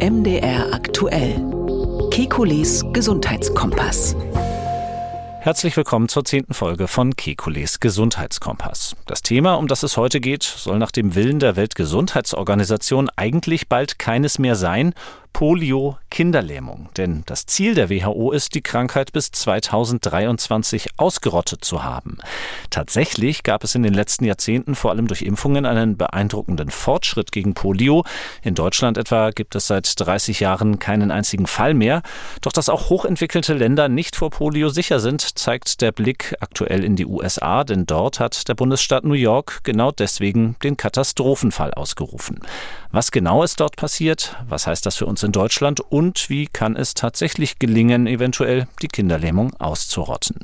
MDR aktuell. Kekules Gesundheitskompass. Herzlich willkommen zur zehnten Folge von Kekules Gesundheitskompass. Das Thema, um das es heute geht, soll nach dem Willen der Weltgesundheitsorganisation eigentlich bald keines mehr sein, Polio-Kinderlähmung. Denn das Ziel der WHO ist, die Krankheit bis 2023 ausgerottet zu haben. Tatsächlich gab es in den letzten Jahrzehnten vor allem durch Impfungen einen beeindruckenden Fortschritt gegen Polio. In Deutschland etwa gibt es seit 30 Jahren keinen einzigen Fall mehr. Doch dass auch hochentwickelte Länder nicht vor Polio sicher sind, zeigt der Blick aktuell in die USA, denn dort hat der Bundesstaat New York genau deswegen den Katastrophenfall ausgerufen. Was genau ist dort passiert? Was heißt das für uns in Deutschland? Und wie kann es tatsächlich gelingen, eventuell die Kinderlähmung auszurotten?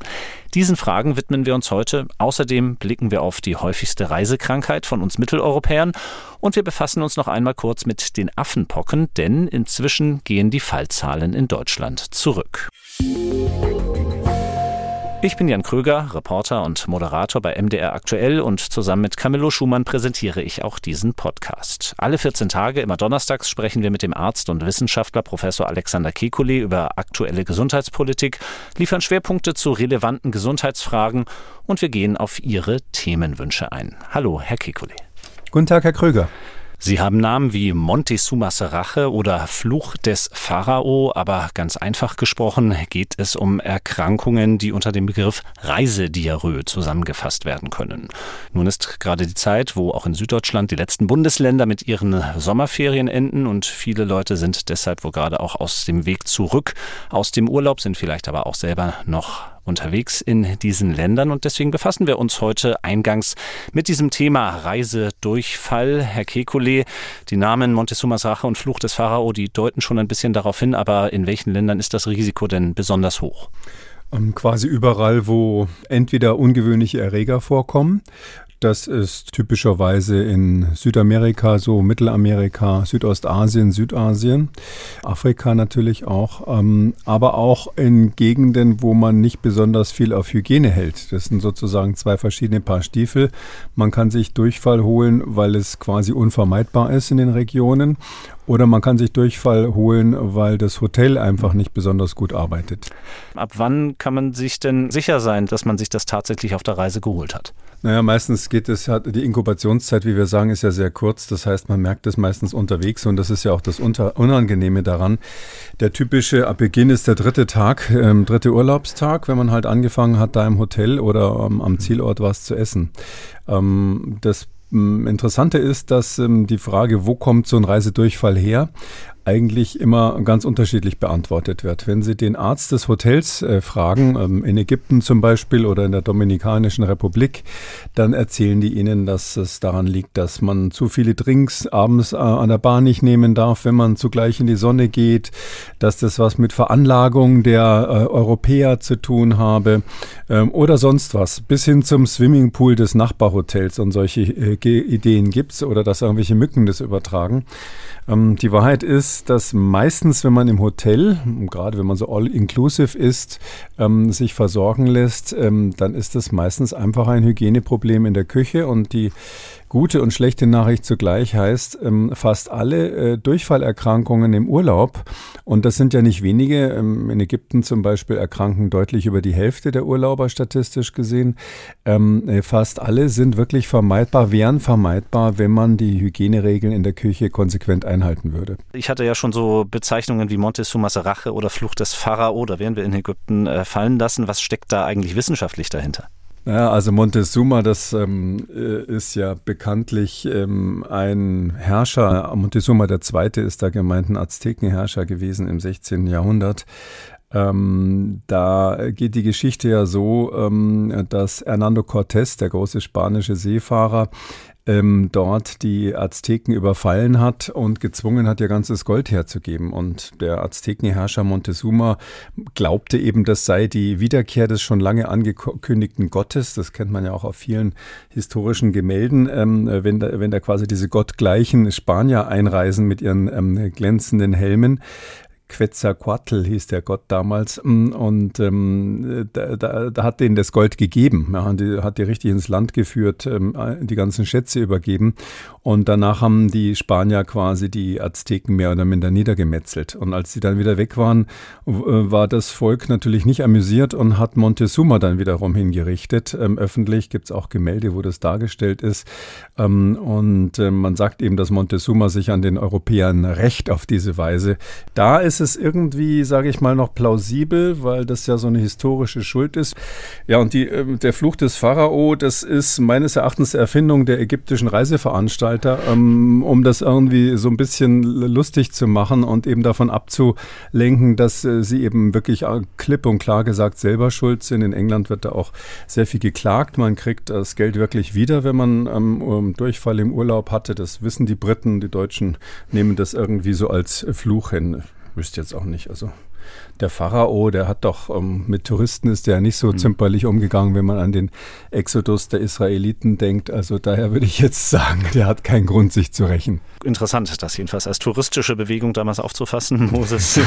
Diesen Fragen widmen wir uns heute. Außerdem blicken wir auf die häufigste Reisekrankheit von uns Mitteleuropäern und wir befassen uns noch einmal kurz mit den Affenpocken, denn inzwischen gehen die Fallzahlen in Deutschland zurück. Ich bin Jan Kröger, Reporter und Moderator bei MDR Aktuell und zusammen mit Camillo Schumann präsentiere ich auch diesen Podcast. Alle 14 Tage, immer donnerstags, sprechen wir mit dem Arzt und Wissenschaftler Professor Alexander Kekulé über aktuelle Gesundheitspolitik, liefern Schwerpunkte zu relevanten Gesundheitsfragen und wir gehen auf Ihre Themenwünsche ein. Hallo, Herr Kekulé. Guten Tag, Herr Kröger. Sie haben Namen wie Montezumas Rache oder Fluch des Pharao, aber ganz einfach gesprochen geht es um Erkrankungen, die unter dem Begriff Reisediarrhoe zusammengefasst werden können. Nun ist gerade die Zeit, wo auch in Süddeutschland die letzten Bundesländer mit ihren Sommerferien enden und viele Leute sind deshalb wohl gerade auch aus dem Weg zurück aus dem Urlaub, sind vielleicht aber auch selber noch unterwegs in diesen Ländern und deswegen befassen wir uns heute eingangs mit diesem Thema Reisedurchfall. Herr Kekulé, die Namen Montezumas Rache und Fluch des Pharao, die deuten schon ein bisschen darauf hin, aber in welchen Ländern ist das Risiko denn besonders hoch? Ähm, quasi überall, wo entweder ungewöhnliche Erreger vorkommen das ist typischerweise in Südamerika, so Mittelamerika, Südostasien, Südasien, Afrika natürlich auch, ähm, aber auch in Gegenden, wo man nicht besonders viel auf Hygiene hält. Das sind sozusagen zwei verschiedene Paar Stiefel. Man kann sich Durchfall holen, weil es quasi unvermeidbar ist in den Regionen. Oder man kann sich Durchfall holen, weil das Hotel einfach nicht besonders gut arbeitet. Ab wann kann man sich denn sicher sein, dass man sich das tatsächlich auf der Reise geholt hat? Naja, meistens geht es, die Inkubationszeit, wie wir sagen, ist ja sehr kurz. Das heißt, man merkt es meistens unterwegs und das ist ja auch das Unangenehme daran. Der typische Beginn ist der dritte Tag, ähm, dritte Urlaubstag, wenn man halt angefangen hat, da im Hotel oder ähm, am Zielort was zu essen. Ähm, das Interessante ist, dass ähm, die Frage, wo kommt so ein Reisedurchfall her, eigentlich immer ganz unterschiedlich beantwortet wird. Wenn Sie den Arzt des Hotels äh, fragen, ähm, in Ägypten zum Beispiel oder in der Dominikanischen Republik, dann erzählen die Ihnen, dass es daran liegt, dass man zu viele Drinks abends äh, an der Bar nicht nehmen darf, wenn man zugleich in die Sonne geht, dass das was mit Veranlagung der äh, Europäer zu tun habe ähm, oder sonst was, bis hin zum Swimmingpool des Nachbarhotels und solche äh, Ideen gibt's oder dass irgendwelche Mücken das übertragen. Ähm, die Wahrheit ist, dass meistens, wenn man im Hotel, gerade wenn man so all-inclusive ist, ähm, sich versorgen lässt, ähm, dann ist das meistens einfach ein Hygieneproblem in der Küche und die Gute und schlechte Nachricht zugleich heißt, ähm, fast alle äh, Durchfallerkrankungen im Urlaub, und das sind ja nicht wenige, ähm, in Ägypten zum Beispiel erkranken deutlich über die Hälfte der Urlauber statistisch gesehen, ähm, äh, fast alle sind wirklich vermeidbar, wären vermeidbar, wenn man die Hygieneregeln in der Küche konsequent einhalten würde. Ich hatte ja schon so Bezeichnungen wie Montezumas Rache oder Flucht des Pharao, da wären wir in Ägypten äh, fallen lassen. Was steckt da eigentlich wissenschaftlich dahinter? Ja, also Montezuma, das ähm, äh, ist ja bekanntlich ähm, ein Herrscher. Montezuma Zweite ist da gemeint ein Aztekenherrscher gewesen im 16. Jahrhundert. Ähm, da geht die Geschichte ja so, ähm, dass Hernando Cortés, der große spanische Seefahrer, ähm, dort die Azteken überfallen hat und gezwungen hat, ihr ganzes Gold herzugeben. Und der Aztekenherrscher Montezuma glaubte eben, das sei die Wiederkehr des schon lange angekündigten Gottes. Das kennt man ja auch auf vielen historischen Gemälden, ähm, wenn, da, wenn da quasi diese gottgleichen Spanier einreisen mit ihren ähm, glänzenden Helmen. Quetzalcoatl hieß der Gott damals. Mm, und ähm, da, da, da, hat denen das Gold gegeben. Ja, die, hat die richtig ins Land geführt, ähm, die ganzen Schätze übergeben. Und danach haben die Spanier quasi die Azteken mehr oder minder niedergemetzelt. Und als sie dann wieder weg waren, war das Volk natürlich nicht amüsiert und hat Montezuma dann wiederum hingerichtet. Ähm, öffentlich gibt es auch Gemälde, wo das dargestellt ist. Ähm, und äh, man sagt eben, dass Montezuma sich an den Europäern rächt auf diese Weise. Da ist es irgendwie, sage ich mal, noch plausibel, weil das ja so eine historische Schuld ist. Ja, und die, äh, der Fluch des Pharao, das ist meines Erachtens Erfindung der ägyptischen Reiseveranstalter. Veranstalter, ähm, um das irgendwie so ein bisschen lustig zu machen und eben davon abzulenken, dass äh, sie eben wirklich klipp und klar gesagt selber schuld sind. In England wird da auch sehr viel geklagt. Man kriegt das Geld wirklich wieder, wenn man ähm, Durchfall im Urlaub hatte. Das wissen die Briten. Die Deutschen nehmen das irgendwie so als Fluch hin. Wüsste jetzt auch nicht. Also der Pharao, der hat doch ähm, mit Touristen ist der nicht so mhm. zimperlich umgegangen, wenn man an den Exodus der Israeliten denkt. Also daher würde ich jetzt sagen, der hat keinen Grund, sich zu rächen. Interessant, das jedenfalls als touristische Bewegung damals aufzufassen. Moses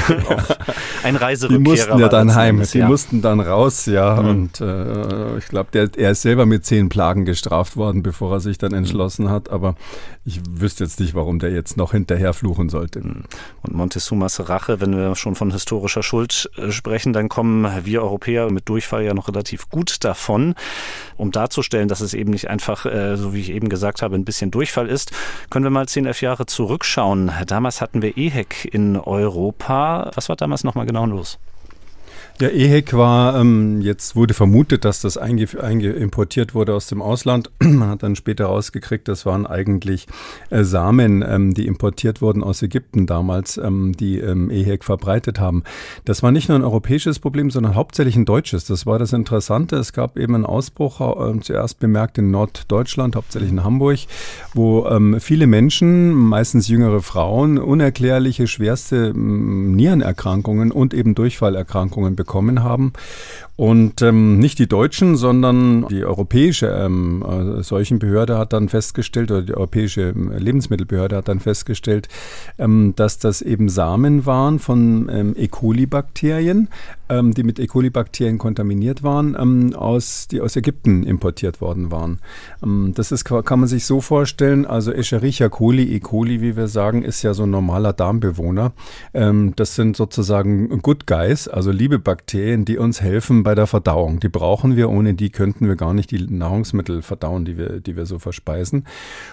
ein Reiserückkehrer. Die mussten ja dann heim, die ja. mussten dann raus, ja. Mhm. Und äh, ich glaube, er ist selber mit zehn Plagen gestraft worden, bevor er sich dann mhm. entschlossen hat. Aber ich wüsste jetzt nicht, warum der jetzt noch hinterher fluchen sollte. Mhm. Und Montezumas Rache, wenn wir schon von historischer Schuld Schuld äh, sprechen, dann kommen wir Europäer mit Durchfall ja noch relativ gut davon. Um darzustellen, dass es eben nicht einfach, äh, so wie ich eben gesagt habe, ein bisschen Durchfall ist, können wir mal 10, 11 Jahre zurückschauen. Damals hatten wir EHEC in Europa. Was war damals nochmal genau los? Ja, EHEC war, ähm, jetzt wurde vermutet, dass das einge, einge importiert wurde aus dem Ausland. Man hat dann später rausgekriegt, das waren eigentlich äh, Samen, ähm, die importiert wurden aus Ägypten damals, ähm, die ähm, EHEC verbreitet haben. Das war nicht nur ein europäisches Problem, sondern hauptsächlich ein deutsches. Das war das Interessante. Es gab eben einen Ausbruch, äh, zuerst bemerkt in Norddeutschland, hauptsächlich in Hamburg, wo ähm, viele Menschen, meistens jüngere Frauen, unerklärliche, schwerste ähm, Nierenerkrankungen und eben Durchfallerkrankungen bekommen bekommen haben. Und ähm, nicht die Deutschen, sondern die europäische ähm, äh, Seuchenbehörde hat dann festgestellt, oder die europäische ähm, Lebensmittelbehörde hat dann festgestellt, ähm, dass das eben Samen waren von ähm, E. coli-Bakterien, ähm, die mit E. coli-Bakterien kontaminiert waren, ähm, aus, die aus Ägypten importiert worden waren. Ähm, das ist, kann man sich so vorstellen, also Escherichia coli, E. coli, wie wir sagen, ist ja so ein normaler Darmbewohner. Ähm, das sind sozusagen Good Guys, also liebe Bakterien, die uns helfen bei der Verdauung. Die brauchen wir, ohne die könnten wir gar nicht die Nahrungsmittel verdauen, die wir, die wir so verspeisen.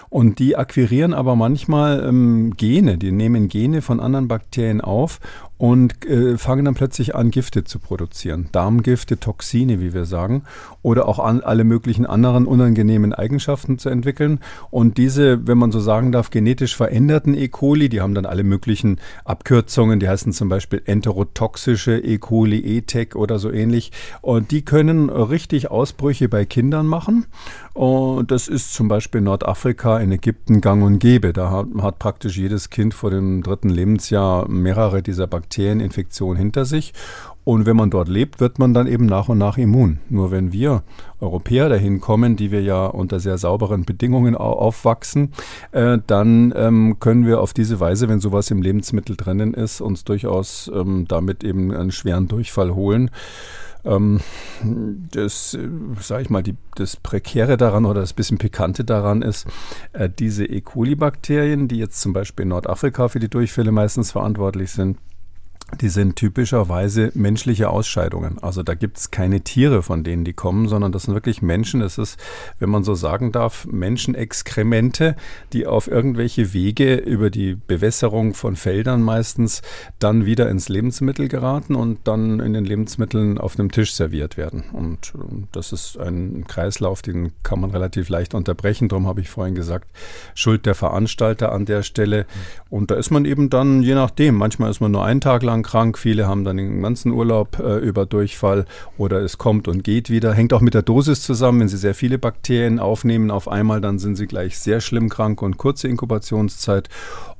Und die akquirieren aber manchmal ähm, Gene, die nehmen Gene von anderen Bakterien auf und äh, fangen dann plötzlich an, Gifte zu produzieren. Darmgifte, Toxine, wie wir sagen, oder auch an, alle möglichen anderen unangenehmen Eigenschaften zu entwickeln. Und diese, wenn man so sagen darf, genetisch veränderten E. coli, die haben dann alle möglichen Abkürzungen, die heißen zum Beispiel enterotoxische E. coli, ETEC oder so ähnlich. Und die können richtig Ausbrüche bei Kindern machen. Und das ist zum Beispiel in Nordafrika, in Ägypten gang und gäbe. Da hat, hat praktisch jedes Kind vor dem dritten Lebensjahr mehrere dieser Bakterien Bakterieninfektion hinter sich. Und wenn man dort lebt, wird man dann eben nach und nach immun. Nur wenn wir Europäer dahin kommen, die wir ja unter sehr sauberen Bedingungen aufwachsen, äh, dann ähm, können wir auf diese Weise, wenn sowas im Lebensmittel drinnen ist, uns durchaus ähm, damit eben einen schweren Durchfall holen. Ähm, das, sage ich mal, die, das Prekäre daran oder das bisschen Pikante daran ist, äh, diese E. coli-Bakterien, die jetzt zum Beispiel in Nordafrika für die Durchfälle meistens verantwortlich sind, die sind typischerweise menschliche Ausscheidungen. Also da gibt es keine Tiere, von denen die kommen, sondern das sind wirklich Menschen. Es ist, wenn man so sagen darf, Menschenexkremente, die auf irgendwelche Wege über die Bewässerung von Feldern meistens dann wieder ins Lebensmittel geraten und dann in den Lebensmitteln auf einem Tisch serviert werden. Und ähm, das ist ein Kreislauf, den kann man relativ leicht unterbrechen. Darum habe ich vorhin gesagt, Schuld der Veranstalter an der Stelle. Und da ist man eben dann, je nachdem, manchmal ist man nur einen Tag lang lang krank, viele haben dann den ganzen Urlaub äh, über Durchfall oder es kommt und geht wieder. Hängt auch mit der Dosis zusammen. Wenn Sie sehr viele Bakterien aufnehmen auf einmal, dann sind Sie gleich sehr schlimm krank und kurze Inkubationszeit.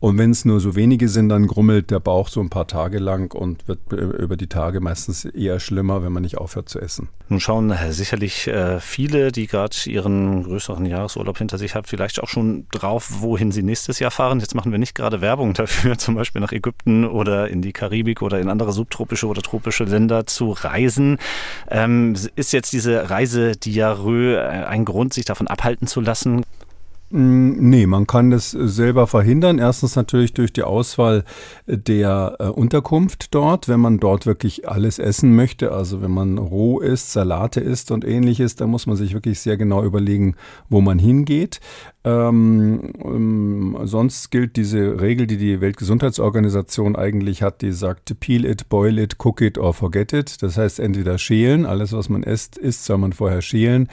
Und wenn es nur so wenige sind, dann grummelt der Bauch so ein paar Tage lang und wird über die Tage meistens eher schlimmer, wenn man nicht aufhört zu essen. Nun schauen äh, sicherlich äh, viele, die gerade ihren größeren Jahresurlaub hinter sich haben, vielleicht auch schon drauf, wohin sie nächstes Jahr fahren. Jetzt machen wir nicht gerade Werbung dafür, zum Beispiel nach Ägypten oder in die Karibik oder in andere subtropische oder tropische Länder zu reisen. Ähm, ist jetzt diese Reise Diarrhoe äh, ein Grund, sich davon abhalten zu lassen? Mm, nee, man kann das selber verhindern. Erstens natürlich durch die Auswahl der äh, Unterkunft dort, wenn man dort wirklich alles essen möchte. Also wenn man roh isst, Salate isst und ähnliches, da muss man sich wirklich sehr genau überlegen, wo man hingeht. Ähm, ähm, sonst gilt diese Regel, die die Weltgesundheitsorganisation eigentlich hat, die sagt, peel it, boil it, cook it or forget it. Das heißt, entweder schälen, alles was man isst, isst soll man vorher schälen,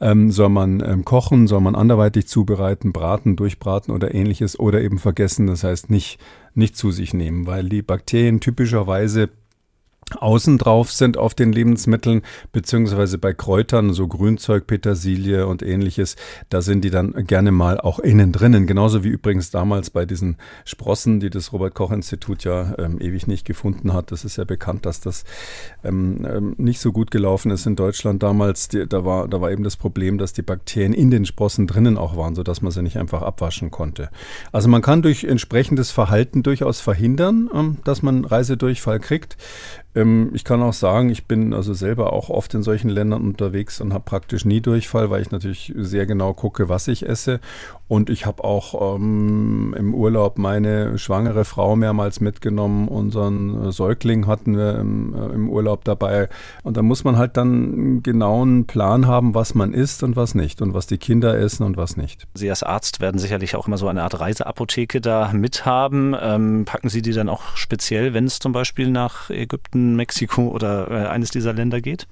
ähm, soll man ähm, kochen, soll man anderweitig zubereiten, braten, durchbraten oder ähnliches oder eben vergessen, das heißt nicht, nicht zu sich nehmen, weil die Bakterien typischerweise außen drauf sind auf den Lebensmitteln, beziehungsweise bei Kräutern, so Grünzeug, Petersilie und ähnliches, da sind die dann gerne mal auch innen drinnen. Genauso wie übrigens damals bei diesen Sprossen, die das Robert-Koch-Institut ja ähm, ewig nicht gefunden hat. Das ist ja bekannt, dass das ähm, ähm, nicht so gut gelaufen ist in Deutschland damals. Die, da, war, da war eben das Problem, dass die Bakterien in den Sprossen drinnen auch waren, sodass man sie nicht einfach abwaschen konnte. Also man kann durch entsprechendes Verhalten durchaus verhindern, ähm, dass man Reisedurchfall kriegt. Ähm, ich kann auch sagen, ich bin also selber auch oft in solchen Ländern unterwegs und habe praktisch nie Durchfall, weil ich natürlich sehr genau gucke, was ich esse. Und ich habe auch ähm, im Urlaub meine schwangere Frau mehrmals mitgenommen. Unseren Säugling hatten wir im, äh, im Urlaub dabei. Und da muss man halt dann einen genauen Plan haben, was man isst und was nicht und was die Kinder essen und was nicht. Sie als Arzt werden sicherlich auch immer so eine Art Reiseapotheke da mithaben. Ähm, packen Sie die dann auch speziell, wenn es zum Beispiel nach Ägypten Mexiko oder äh, eines dieser Länder geht?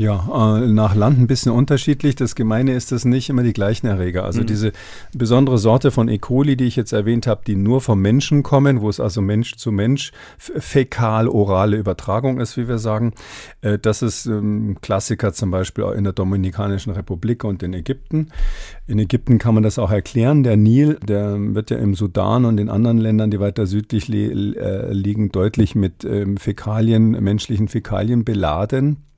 Ja, äh, nach Land ein bisschen unterschiedlich. Das Gemeine ist, dass nicht immer die gleichen Erreger. Also mhm. diese besondere Sorte von E. coli, die ich jetzt erwähnt habe, die nur vom Menschen kommen, wo es also Mensch zu Mensch fäkal-orale Übertragung ist, wie wir sagen. Äh, das ist ähm, Klassiker zum Beispiel in der Dominikanischen Republik und in Ägypten. In Ägypten kann man das auch erklären. Der Nil, der wird ja im Sudan und in anderen Ländern, die weiter südlich äh, liegen, deutlich mit ähm, Fäkalien, menschlichen Fäkalien beladen.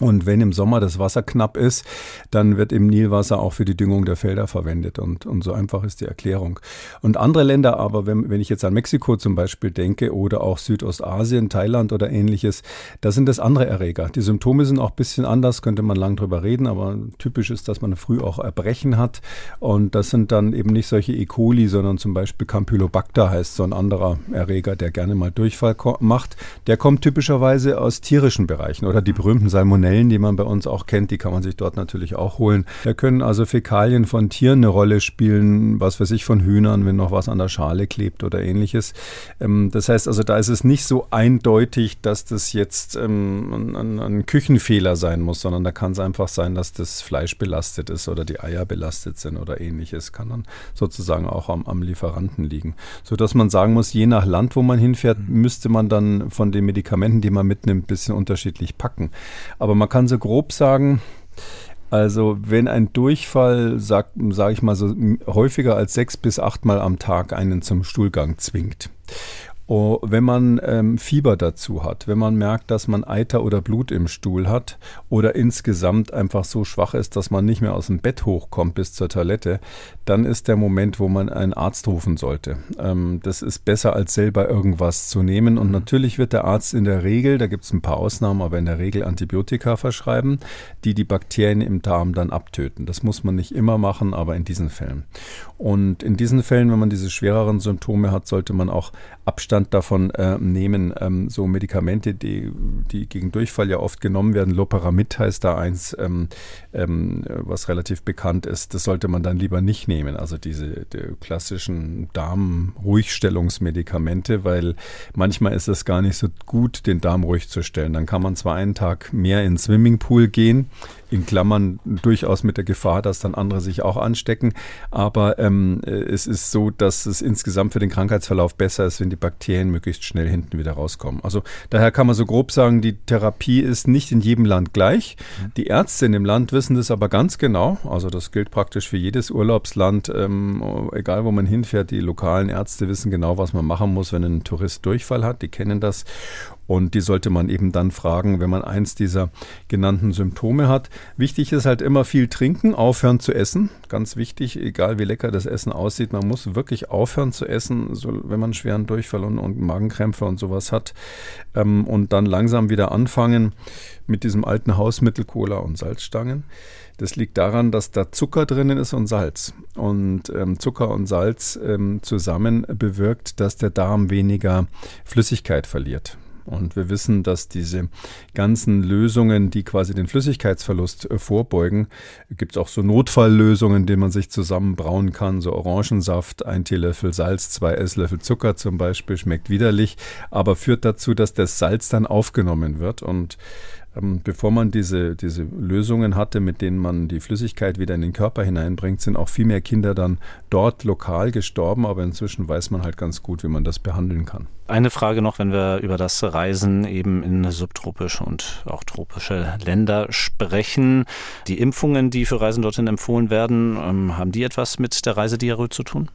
Und wenn im Sommer das Wasser knapp ist, dann wird im Nilwasser auch für die Düngung der Felder verwendet. Und, und so einfach ist die Erklärung. Und andere Länder aber, wenn, wenn ich jetzt an Mexiko zum Beispiel denke oder auch Südostasien, Thailand oder ähnliches, da sind das andere Erreger. Die Symptome sind auch ein bisschen anders, könnte man lang drüber reden, aber typisch ist, dass man früh auch Erbrechen hat. Und das sind dann eben nicht solche E. coli, sondern zum Beispiel Campylobacter heißt so ein anderer Erreger, der gerne mal Durchfall macht. Der kommt typischerweise aus tierischen Bereichen oder die berühmten Salmonellen Salmonellen, die man bei uns auch kennt, die kann man sich dort natürlich auch holen. Da können also Fäkalien von Tieren eine Rolle spielen, was weiß ich, von Hühnern, wenn noch was an der Schale klebt oder ähnliches. Ähm, das heißt also, da ist es nicht so eindeutig, dass das jetzt ähm, ein, ein Küchenfehler sein muss, sondern da kann es einfach sein, dass das Fleisch belastet ist oder die Eier belastet sind oder ähnliches. Kann dann sozusagen auch am, am Lieferanten liegen. Sodass man sagen muss, je nach Land, wo man hinfährt, müsste man dann von den Medikamenten, die man mitnimmt, ein bisschen unterschiedlich packen. Aber man kann so grob sagen, also wenn ein Durchfall, sag, sag ich mal so, häufiger als sechs bis achtmal am Tag einen zum Stuhlgang zwingt Oh, wenn man ähm, Fieber dazu hat, wenn man merkt, dass man Eiter oder Blut im Stuhl hat oder insgesamt einfach so schwach ist, dass man nicht mehr aus dem Bett hochkommt bis zur Toilette, dann ist der Moment, wo man einen Arzt rufen sollte. Ähm, das ist besser als selber irgendwas zu nehmen. Und natürlich wird der Arzt in der Regel, da gibt es ein paar Ausnahmen, aber in der Regel Antibiotika verschreiben, die die Bakterien im Darm dann abtöten. Das muss man nicht immer machen, aber in diesen Fällen. Und in diesen Fällen, wenn man diese schwereren Symptome hat, sollte man auch Abstand davon äh, nehmen. Ähm, so Medikamente, die, die gegen Durchfall ja oft genommen werden, Loperamid heißt da eins, ähm, ähm, was relativ bekannt ist, das sollte man dann lieber nicht nehmen. Also diese die klassischen Darmruhigstellungsmedikamente, weil manchmal ist es gar nicht so gut, den Darm ruhig zu stellen. Dann kann man zwar einen Tag mehr ins Swimmingpool gehen, in Klammern durchaus mit der Gefahr, dass dann andere sich auch anstecken. Aber ähm, äh, es ist so, dass es insgesamt für den Krankheitsverlauf besser ist, wenn die Bakterien möglichst schnell hinten wieder rauskommen. Also daher kann man so grob sagen, die Therapie ist nicht in jedem Land gleich. Mhm. Die Ärzte in dem Land wissen das aber ganz genau. Also das gilt praktisch für jedes Urlaubsland, ähm, egal wo man hinfährt. Die lokalen Ärzte wissen genau, was man machen muss, wenn ein Tourist Durchfall hat. Die kennen das. Und die sollte man eben dann fragen, wenn man eins dieser genannten Symptome hat. Wichtig ist halt immer viel trinken, aufhören zu essen. Ganz wichtig, egal wie lecker das Essen aussieht, man muss wirklich aufhören zu essen, so, wenn man schweren Durchfall und, und Magenkrämpfe und sowas hat. Ähm, und dann langsam wieder anfangen mit diesem alten Hausmittel Cola und Salzstangen. Das liegt daran, dass da Zucker drinnen ist und Salz. Und ähm, Zucker und Salz ähm, zusammen bewirkt, dass der Darm weniger Flüssigkeit verliert. Und wir wissen, dass diese ganzen Lösungen, die quasi den Flüssigkeitsverlust äh, vorbeugen, gibt es auch so Notfalllösungen, die man sich zusammenbrauen kann, so Orangensaft, ein Teelöffel Salz, zwei Esslöffel Zucker zum Beispiel, schmeckt widerlich, aber führt dazu, dass das Salz dann aufgenommen wird. Und ähm, bevor man diese, diese Lösungen hatte, mit denen man die Flüssigkeit wieder in den Körper hineinbringt, sind auch viel mehr Kinder dann dort lokal gestorben. Aber inzwischen weiß man halt ganz gut, wie man das behandeln kann. Eine Frage noch, wenn wir über das Reisen eben in subtropische und auch tropische Länder sprechen. Die Impfungen, die für Reisen dorthin empfohlen werden, ähm, haben die etwas mit der Reisediarrhoe zu tun?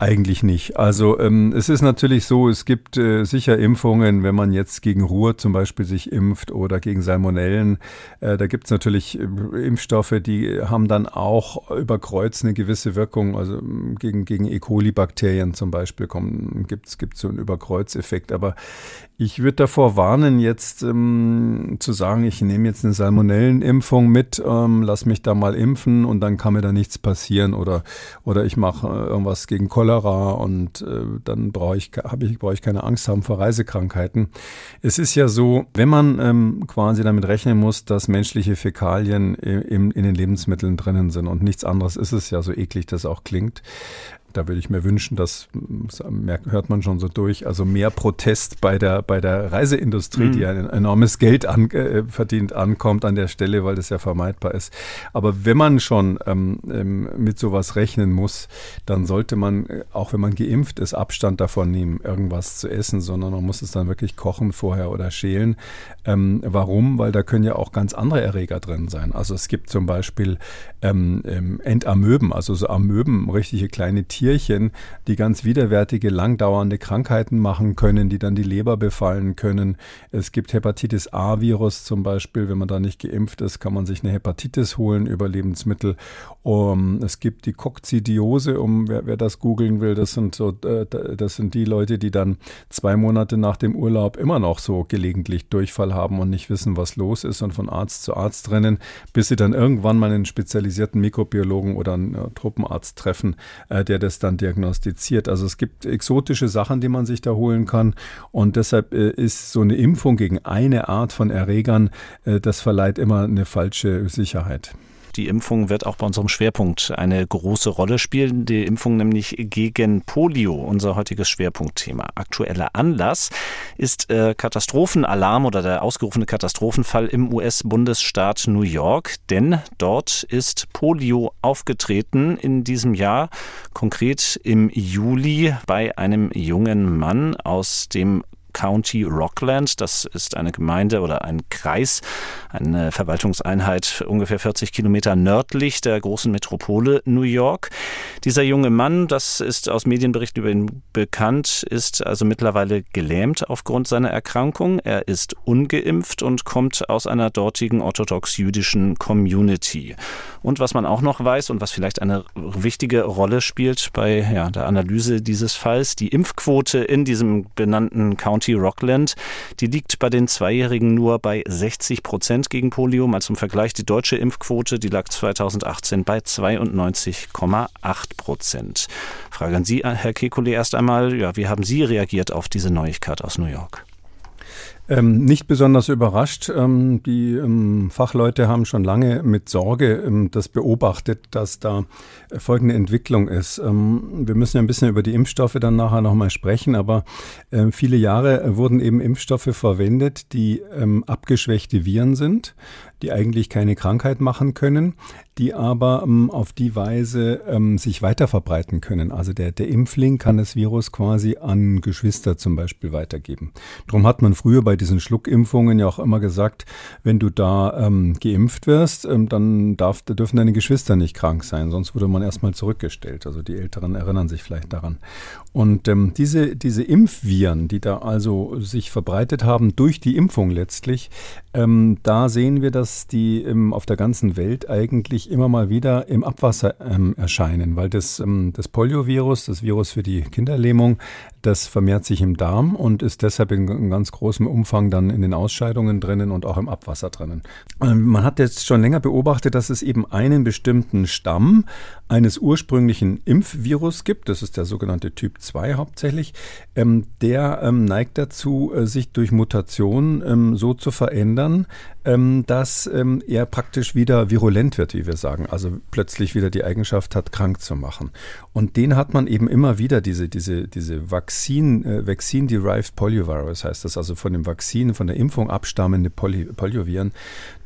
Eigentlich nicht. Also ähm, es ist natürlich so, es gibt äh, sicher Impfungen, wenn man jetzt gegen Ruhr zum Beispiel sich impft oder gegen Salmonellen. Äh, da gibt es natürlich äh, Impfstoffe, die haben dann auch über Kreuz eine gewisse Wirkung. Also ähm, gegen, gegen E. coli-Bakterien zum Beispiel gibt es so einen Überkreuzeffekt. Aber ich würde davor warnen, jetzt ähm, zu sagen, ich nehme jetzt eine Salmonellenimpfung mit, ähm, lass mich da mal impfen und dann kann mir da nichts passieren oder, oder ich mache äh, irgendwas gegen Cholera und äh, dann brauche ich, ich, brauche ich keine Angst haben vor Reisekrankheiten. Es ist ja so, wenn man ähm, quasi damit rechnen muss, dass menschliche Fäkalien in, in den Lebensmitteln drinnen sind und nichts anderes ist es ja, so eklig das auch klingt, da würde ich mir wünschen, das hört man schon so durch, also mehr Protest bei der, bei der Reiseindustrie, mhm. die ein enormes Geld an, äh, verdient, ankommt an der Stelle, weil das ja vermeidbar ist. Aber wenn man schon ähm, ähm, mit sowas rechnen muss, dann sollte man, äh, auch wenn man geimpft ist, Abstand davon nehmen, irgendwas zu essen, sondern man muss es dann wirklich kochen vorher oder schälen. Ähm, warum? Weil da können ja auch ganz andere Erreger drin sein. Also es gibt zum Beispiel ähm, ähm Entamöben, also so Amöben, richtige kleine Tierchen, die ganz widerwärtige, langdauernde Krankheiten machen können, die dann die Leber befallen können. Es gibt Hepatitis A-Virus zum Beispiel. Wenn man da nicht geimpft ist, kann man sich eine Hepatitis holen über Lebensmittel. Um, es gibt die Kokzidiose, um wer, wer das googeln will. Das sind so, äh, das sind die Leute, die dann zwei Monate nach dem Urlaub immer noch so gelegentlich Durchfall haben und nicht wissen, was los ist und von Arzt zu Arzt rennen, bis sie dann irgendwann mal einen spezialisierten Mikrobiologen oder einen äh, Truppenarzt treffen, äh, der das das dann diagnostiziert. Also es gibt exotische Sachen, die man sich da holen kann. Und deshalb äh, ist so eine Impfung gegen eine Art von Erregern, äh, das verleiht immer eine falsche Sicherheit. Die Impfung wird auch bei unserem Schwerpunkt eine große Rolle spielen. Die Impfung nämlich gegen Polio, unser heutiges Schwerpunktthema. Aktueller Anlass ist äh, Katastrophenalarm oder der ausgerufene Katastrophenfall im US-Bundesstaat New York, denn dort ist Polio aufgetreten in diesem Jahr, konkret im Juli bei einem jungen Mann aus dem County Rockland. Das ist eine Gemeinde oder ein Kreis, eine Verwaltungseinheit ungefähr 40 Kilometer nördlich der großen Metropole New York. Dieser junge Mann, das ist aus Medienberichten über ihn bekannt, ist also mittlerweile gelähmt aufgrund seiner Erkrankung. Er ist ungeimpft und kommt aus einer dortigen orthodox-jüdischen Community. Und was man auch noch weiß und was vielleicht eine wichtige Rolle spielt bei ja, der Analyse dieses Falls, die Impfquote in diesem benannten County County Rockland. Die liegt bei den Zweijährigen nur bei 60 Prozent gegen Polio. Mal zum Vergleich, die deutsche Impfquote, die lag 2018 bei 92,8 Prozent. Frage an Sie, Herr Kekulé, erst einmal, ja, wie haben Sie reagiert auf diese Neuigkeit aus New York? Ähm, nicht besonders überrascht. Ähm, die ähm, Fachleute haben schon lange mit Sorge ähm, das beobachtet, dass da folgende Entwicklung ist. Ähm, wir müssen ja ein bisschen über die Impfstoffe dann nachher nochmal sprechen, aber äh, viele Jahre wurden eben Impfstoffe verwendet, die ähm, abgeschwächte Viren sind, die eigentlich keine Krankheit machen können, die aber ähm, auf die Weise ähm, sich weiter verbreiten können. Also der, der Impfling kann das Virus quasi an Geschwister zum Beispiel weitergeben. Darum hat man früher bei diesen Schluckimpfungen ja auch immer gesagt, wenn du da ähm, geimpft wirst, ähm, dann darf, dürfen deine Geschwister nicht krank sein, sonst wurde man erstmal zurückgestellt. Also die Älteren erinnern sich vielleicht daran. Und ähm, diese, diese Impfviren, die da also sich verbreitet haben durch die Impfung letztlich, ähm, da sehen wir, dass die ähm, auf der ganzen Welt eigentlich immer mal wieder im Abwasser ähm, erscheinen, weil das, ähm, das Poliovirus, das Virus für die Kinderlähmung, das vermehrt sich im Darm und ist deshalb in, in ganz großem Umfang dann in den Ausscheidungen drinnen und auch im Abwasser drinnen. Ähm, man hat jetzt schon länger beobachtet, dass es eben einen bestimmten Stamm eines ursprünglichen Impfvirus gibt, das ist der sogenannte Typ 2 hauptsächlich, ähm, der ähm, neigt dazu, äh, sich durch Mutation so zu verändern, ähm, dass ähm, er praktisch wieder virulent wird, wie wir sagen, also plötzlich wieder die Eigenschaft hat, krank zu machen. Und den hat man eben immer wieder, diese, diese, diese Vaccine, äh, Vaccine-Derived Poliovirus heißt das, also von dem Vakzin, von der Impfung abstammende Poly Polioviren,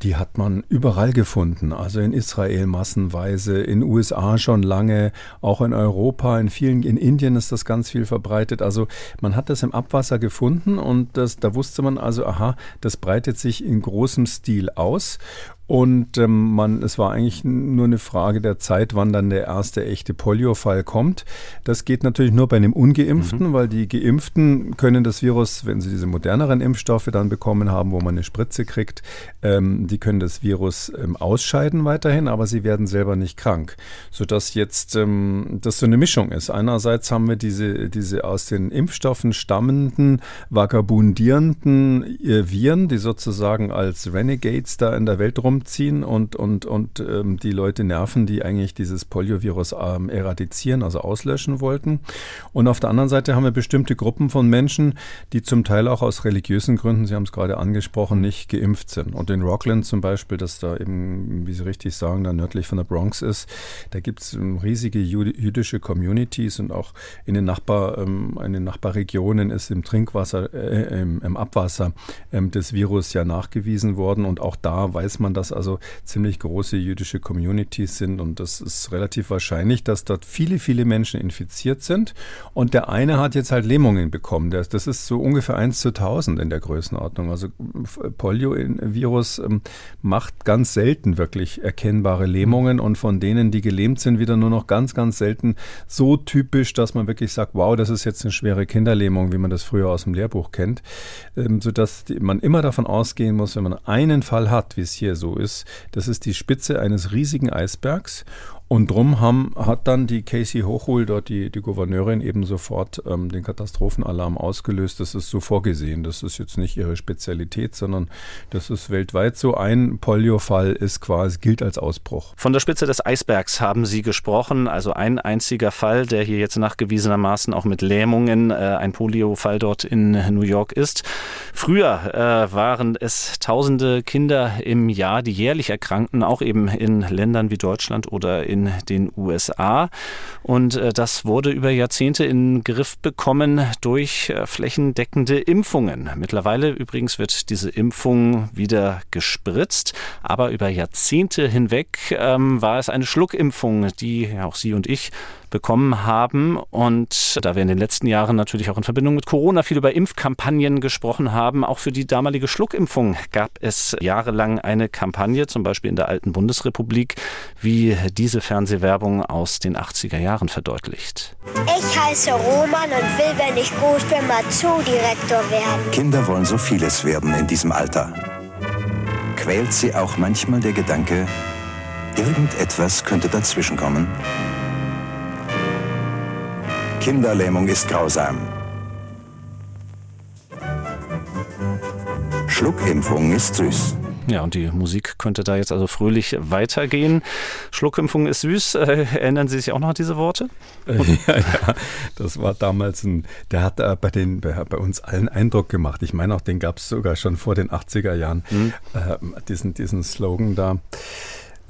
die hat man überall gefunden, also in Israel massenweise, in USA schon lange, auch in Europa, in vielen, in Indien ist das ganz viel verbreitet. Also man hat das im Abwasser gefunden und das, da wusste man also, aha, das breitet sich in großem Stil aus. Und ähm, man, es war eigentlich nur eine Frage der Zeit, wann dann der erste echte Polio-Fall kommt. Das geht natürlich nur bei einem Ungeimpften, mhm. weil die Geimpften können das Virus, wenn sie diese moderneren Impfstoffe dann bekommen haben, wo man eine Spritze kriegt, ähm, die können das Virus ähm, ausscheiden weiterhin, aber sie werden selber nicht krank. Sodass jetzt ähm, das so eine Mischung ist. Einerseits haben wir diese, diese aus den Impfstoffen stammenden, vagabundierenden äh, Viren, die sozusagen als Renegades da in der Welt rum ziehen und, und, und ähm, die Leute nerven, die eigentlich dieses Poliovirus ähm, eradizierten, also auslöschen wollten. Und auf der anderen Seite haben wir bestimmte Gruppen von Menschen, die zum Teil auch aus religiösen Gründen, Sie haben es gerade angesprochen, nicht geimpft sind. Und in Rockland zum Beispiel, das da eben, wie Sie richtig sagen, da nördlich von der Bronx ist, da gibt es ähm, riesige jüdische Communities und auch in den, Nachbar, ähm, in den Nachbarregionen ist im Trinkwasser, äh, im, im, Abwasser ähm, das Virus ja nachgewiesen worden. Und auch da weiß man, dass also ziemlich große jüdische Communities sind und das ist relativ wahrscheinlich, dass dort viele, viele Menschen infiziert sind und der eine hat jetzt halt Lähmungen bekommen. Das ist so ungefähr 1 zu 1000 in der Größenordnung. Also Polio-Virus ähm, macht ganz selten wirklich erkennbare Lähmungen und von denen, die gelähmt sind, wieder nur noch ganz, ganz selten so typisch, dass man wirklich sagt, wow, das ist jetzt eine schwere Kinderlähmung, wie man das früher aus dem Lehrbuch kennt, ähm, sodass man immer davon ausgehen muss, wenn man einen Fall hat, wie es hier so ist, das ist die Spitze eines riesigen Eisbergs und drum haben, hat dann die Casey Hochul, dort die, die Gouverneurin, eben sofort ähm, den Katastrophenalarm ausgelöst. Das ist so vorgesehen. Das ist jetzt nicht ihre Spezialität, sondern das ist weltweit so. Ein Polio-Fall ist quasi, gilt als Ausbruch. Von der Spitze des Eisbergs haben Sie gesprochen. Also ein einziger Fall, der hier jetzt nachgewiesenermaßen auch mit Lähmungen äh, ein Polio-Fall dort in New York ist. Früher äh, waren es tausende Kinder im Jahr, die jährlich erkrankten, auch eben in Ländern wie Deutschland oder in den USA. Und äh, das wurde über Jahrzehnte in den Griff bekommen durch äh, flächendeckende Impfungen. Mittlerweile übrigens wird diese Impfung wieder gespritzt, aber über Jahrzehnte hinweg ähm, war es eine Schluckimpfung, die auch Sie und ich bekommen haben. Und da wir in den letzten Jahren natürlich auch in Verbindung mit Corona viel über Impfkampagnen gesprochen haben, auch für die damalige Schluckimpfung gab es jahrelang eine Kampagne, zum Beispiel in der alten Bundesrepublik, wie diese Fernsehwerbung aus den 80er Jahren verdeutlicht. Ich heiße Roman und will, wenn ich groß bin, mal Zoodirektor werden. Kinder wollen so vieles werden in diesem Alter. Quält sie auch manchmal der Gedanke, irgendetwas könnte dazwischenkommen? Kinderlähmung ist grausam. Schluckimpfung ist süß. Ja, und die Musik könnte da jetzt also fröhlich weitergehen. Schluckimpfung ist süß. Äh, erinnern Sie sich auch noch an diese Worte? ja, ja, das war damals ein, der hat äh, bei, den, bei, bei, uns allen Eindruck gemacht. Ich meine auch, den gab es sogar schon vor den 80er Jahren, mhm. äh, diesen, diesen Slogan da.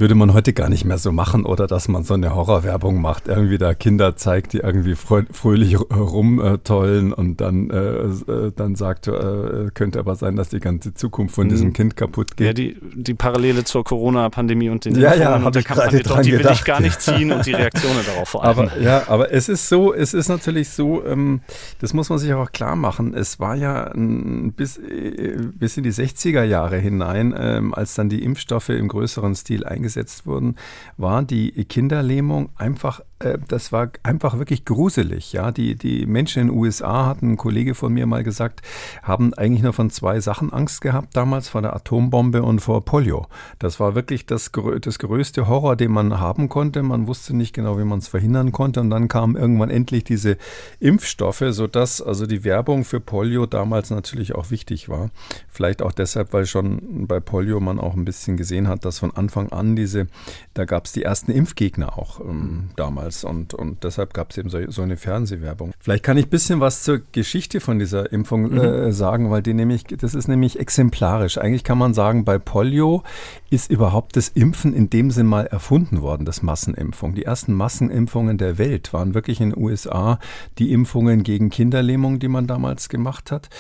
Würde man heute gar nicht mehr so machen oder dass man so eine Horrorwerbung macht, irgendwie da Kinder zeigt, die irgendwie fröhlich rumtollen und dann, äh, äh, dann sagt, äh, könnte aber sein, dass die ganze Zukunft von diesem mhm. Kind kaputt geht. Ja, die, die Parallele zur Corona-Pandemie und den ja, ja, und der Kampagne dort, die will ich gar nicht ziehen und die Reaktionen darauf vor allem. Aber, ja, aber es ist so, es ist natürlich so, ähm, das muss man sich auch klar machen. Es war ja ein, bis, äh, bis in die 60er Jahre hinein, ähm, als dann die Impfstoffe im größeren Stil eingesetzt wurden, war die Kinderlähmung einfach äh, das war einfach wirklich gruselig. Ja, die, die Menschen in den USA hatten ein Kollege von mir mal gesagt, haben eigentlich nur von zwei Sachen Angst gehabt damals, vor der Atombombe und vor Polio. Das war wirklich das, das größte Horror, den man haben konnte. Man wusste nicht genau, wie man es verhindern konnte. Und dann kamen irgendwann endlich diese Impfstoffe, sodass also die Werbung für Polio damals natürlich auch wichtig war. Vielleicht auch deshalb, weil schon bei Polio man auch ein bisschen gesehen hat, dass von Anfang an diese, da gab es die ersten Impfgegner auch ähm, damals damals und, und deshalb gab es eben so, so, eine Fernsehwerbung. Vielleicht kann ich ein bisschen was zur Geschichte von dieser Impfung mhm. äh, sagen, weil die nämlich, das ist nämlich exemplarisch. Eigentlich kann man sagen, bei Polio ist überhaupt das Impfen in dem Sinn mal erfunden worden, das Massenimpfung. Die ersten Massenimpfungen der Welt waren wirklich in den USA die Impfungen gegen Kinderlähmung, die man damals gemacht hat.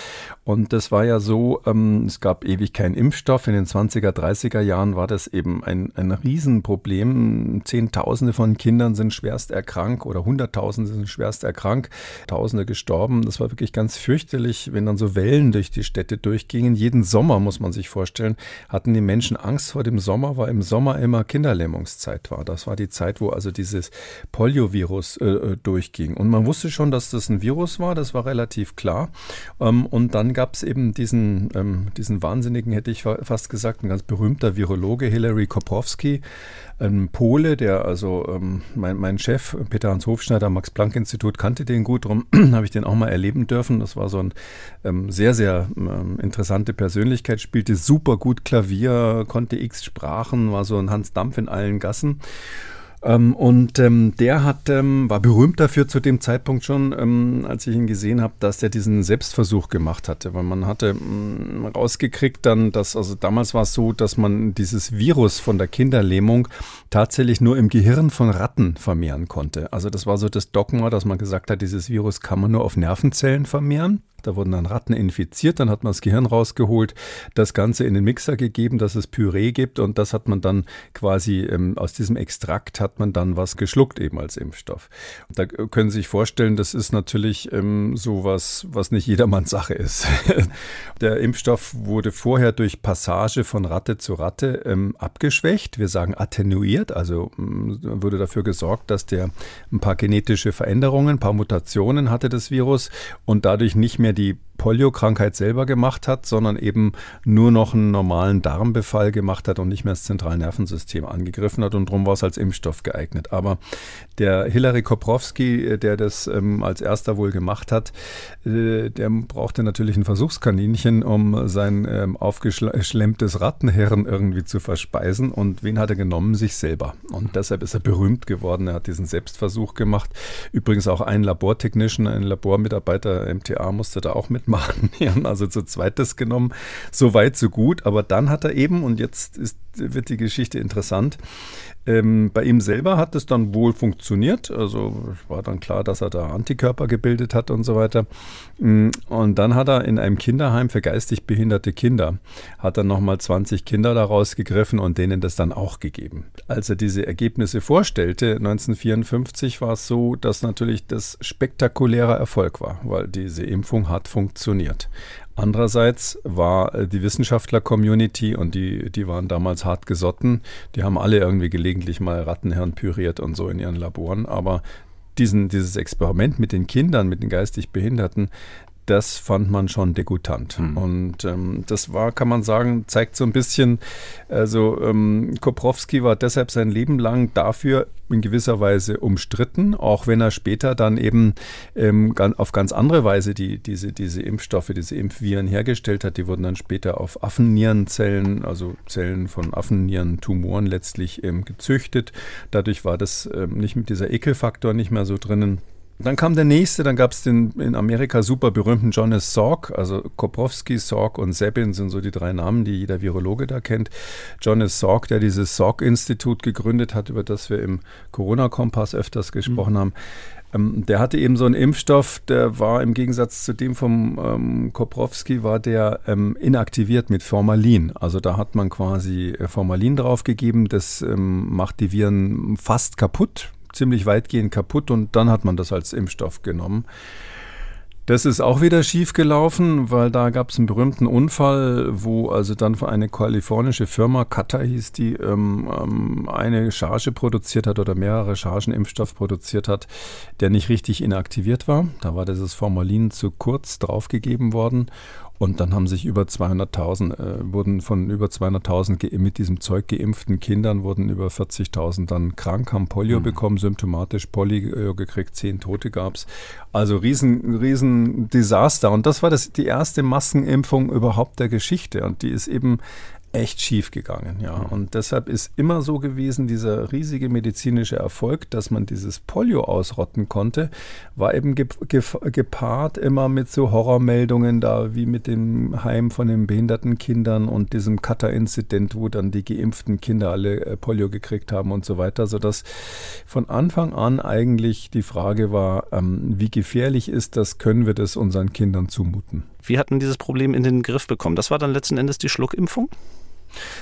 Und das war ja so, ähm, es gab ewig keinen Impfstoff. In den 20er, 30er Jahren war das eben ein, ein Riesenproblem. Zehntausende von Kindern sind schwerst erkrankt oder Hunderttausende sind schwerst erkrankt, Tausende gestorben. Das war wirklich ganz fürchterlich, wenn dann so Wellen durch die Städte durchgingen. Jeden Sommer, muss man sich vorstellen, hatten die Menschen Angst vor dem Sommer, weil im Sommer immer Kinderlähmungszeit war. Das war die Zeit, wo also dieses Poliovirus äh, äh durchging. Und man wusste schon, dass das ein Virus war, das war relativ klar. Ähm, und dann gab es eben diesen, ähm, diesen wahnsinnigen, hätte ich fast gesagt, ein ganz berühmter Virologe, Hilary Koprowski, ein Pole, der also ähm, mein, mein Chef, Peter Hans Hofschneider, Max-Planck-Institut, kannte den gut, darum habe ich den auch mal erleben dürfen. Das war so eine ähm, sehr, sehr ähm, interessante Persönlichkeit, spielte super gut Klavier, konnte x Sprachen, war so ein Hans Dampf in allen Gassen. Ähm, und ähm, der hat, ähm, war berühmt dafür zu dem Zeitpunkt schon, ähm, als ich ihn gesehen habe, dass er diesen Selbstversuch gemacht hatte. Weil man hatte mh, mm, rausgekriegt dann, dass, also damals war es so, dass man dieses Virus von der Kinderlähmung tatsächlich nur im Gehirn von Ratten vermehren konnte. Also das war so das Dogma, dass man gesagt hat, dieses Virus kann man nur auf Nervenzellen vermehren. Da wurden dann Ratten infiziert, dann hat man das Gehirn rausgeholt, das Ganze in den Mixer gegeben, dass es Püree gibt und das hat man dann quasi ähm, aus diesem Extrakt hat man dann was geschluckt eben als Impfstoff. Und da können Sie sich vorstellen, das ist natürlich ähm, sowas, was nicht jedermanns Sache ist. Der Impfstoff wurde vorher durch Passage von Ratte zu Ratte ähm, abgeschwächt. Wir sagen attenuiert, also ähm, wurde dafür gesorgt, dass der ein paar genetische Veränderungen, ein paar Mutationen hatte das Virus und dadurch nicht mehr die Polio-Krankheit selber gemacht hat, sondern eben nur noch einen normalen Darmbefall gemacht hat und nicht mehr das Zentralnervensystem angegriffen hat und darum war es als Impfstoff geeignet. Aber der Hilary Koprowski, äh, der das ähm, als erster wohl gemacht hat, äh, der brauchte natürlich ein Versuchskaninchen, um sein ähm, aufgeschlemmtes Rattenherren irgendwie zu verspeisen. Und wen hat er genommen? Sich selber. Und deshalb ist er berühmt geworden. Er hat diesen Selbstversuch gemacht. Übrigens auch ein Labortechnician, ein Labormitarbeiter MTA musste da auch machen. Die haben also zu zweites genommen. So weit, so gut. Aber dann hat er eben, und jetzt ist, wird die Geschichte interessant, ähm, bei ihm selber hat es dann wohl funktioniert. Also war dann klar, dass er da Antikörper gebildet hat und so weiter. Mm, und dann hat er in einem Kinderheim für geistig behinderte Kinder, hat er nochmal 20 Kinder daraus gegriffen und denen das dann auch gegeben. Als er diese Ergebnisse vorstellte, 1954, war es so, dass natürlich das spektakulärer Erfolg war, weil diese Impfung hat funktioniert. Andererseits war äh, die Wissenschaftler-Community und die, die waren damals hart gesotten. Die haben alle irgendwie gelegentlich mal Rattenhirn püriert und so in ihren Laboren. Aber diesen, dieses Experiment mit den Kindern, mit den geistig Behinderten, das fand man schon degutant. Mhm. Und ähm, das war, kann man sagen, zeigt so ein bisschen, also ähm, Koprowski war deshalb sein Leben lang dafür in gewisser Weise umstritten, auch wenn er später dann eben ähm, auf ganz andere Weise die, diese, diese Impfstoffe, diese Impfviren hergestellt hat. Die wurden dann später auf Affennierenzellen, also Zellen von Affennierentumoren letztlich ähm, gezüchtet. Dadurch war das ähm, nicht mit dieser Ekelfaktor nicht mehr so drinnen. Dann kam der nächste, dann gab es den in Amerika super berühmten Jonas Salk, also Koprowski, Salk und Sabin sind so die drei Namen, die jeder Virologe da kennt. Jonas Salk, der dieses Salk-Institut gegründet hat, über das wir im Corona-Kompass öfters gesprochen mhm. haben. Ähm, der hatte eben so einen Impfstoff, der war im Gegensatz zu dem vom ähm, Koprowski, war der ähm, inaktiviert mit Formalin. Also da hat man quasi äh, Formalin draufgegeben, das ähm, macht die Viren fast kaputt ziemlich weitgehend kaputt und dann hat man das als Impfstoff genommen. Das ist auch wieder schief gelaufen, weil da gab es einen berühmten Unfall, wo also dann eine kalifornische Firma, Kata hieß die, ähm, ähm, eine Charge produziert hat oder mehrere Chargen Impfstoff produziert hat, der nicht richtig inaktiviert war. Da war dieses Formalin zu kurz draufgegeben worden und dann haben sich über 200.000, äh, wurden von über 200.000 mit diesem Zeug geimpften Kindern, wurden über 40.000 dann krank, haben Polio mhm. bekommen, symptomatisch Polio gekriegt, zehn Tote gab es. Also riesen, riesen Desaster. Und das war das, die erste Massenimpfung überhaupt der Geschichte. Und die ist eben echt schief gegangen, ja. Mhm. Und deshalb ist immer so gewesen, dieser riesige medizinische Erfolg, dass man dieses Polio ausrotten konnte, war eben ge ge gepaart immer mit so Horrormeldungen da, wie mit dem Heim von den behinderten Kindern und diesem Cutter-Inzident, wo dann die geimpften Kinder alle äh, Polio gekriegt haben und so weiter, sodass von Anfang an eigentlich die Frage war, ähm, wie gefährlich ist das, können wir das unseren Kindern zumuten? Wie hatten dieses Problem in den Griff bekommen? Das war dann letzten Endes die Schluckimpfung?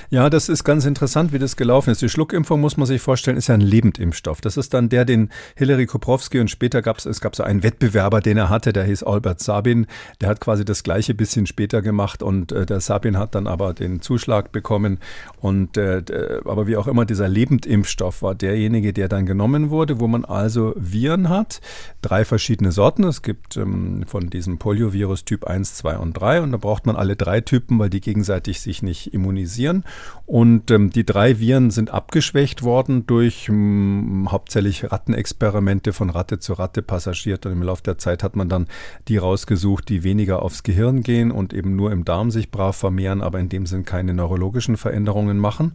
Ja, das ist ganz interessant, wie das gelaufen ist. Die Schluckimpfung, muss man sich vorstellen, ist ja ein Lebendimpfstoff. Das ist dann der, den Hillary Koprowski und später gab es, es so einen Wettbewerber, den er hatte, der hieß Albert Sabin. Der hat quasi das gleiche bisschen später gemacht und äh, der Sabin hat dann aber den Zuschlag bekommen. Und äh, aber wie auch immer, dieser Lebendimpfstoff war derjenige, der dann genommen wurde, wo man also Viren hat, drei verschiedene Sorten. Es gibt ähm, von diesem Poliovirus Typ 1, 2 und 3 und da braucht man alle drei Typen, weil die gegenseitig sich nicht immunisieren passieren. Und ähm, die drei Viren sind abgeschwächt worden durch ähm, hauptsächlich Rattenexperimente von Ratte zu Ratte passagiert. Und im Laufe der Zeit hat man dann die rausgesucht, die weniger aufs Gehirn gehen und eben nur im Darm sich brav vermehren, aber in dem Sinn keine neurologischen Veränderungen machen.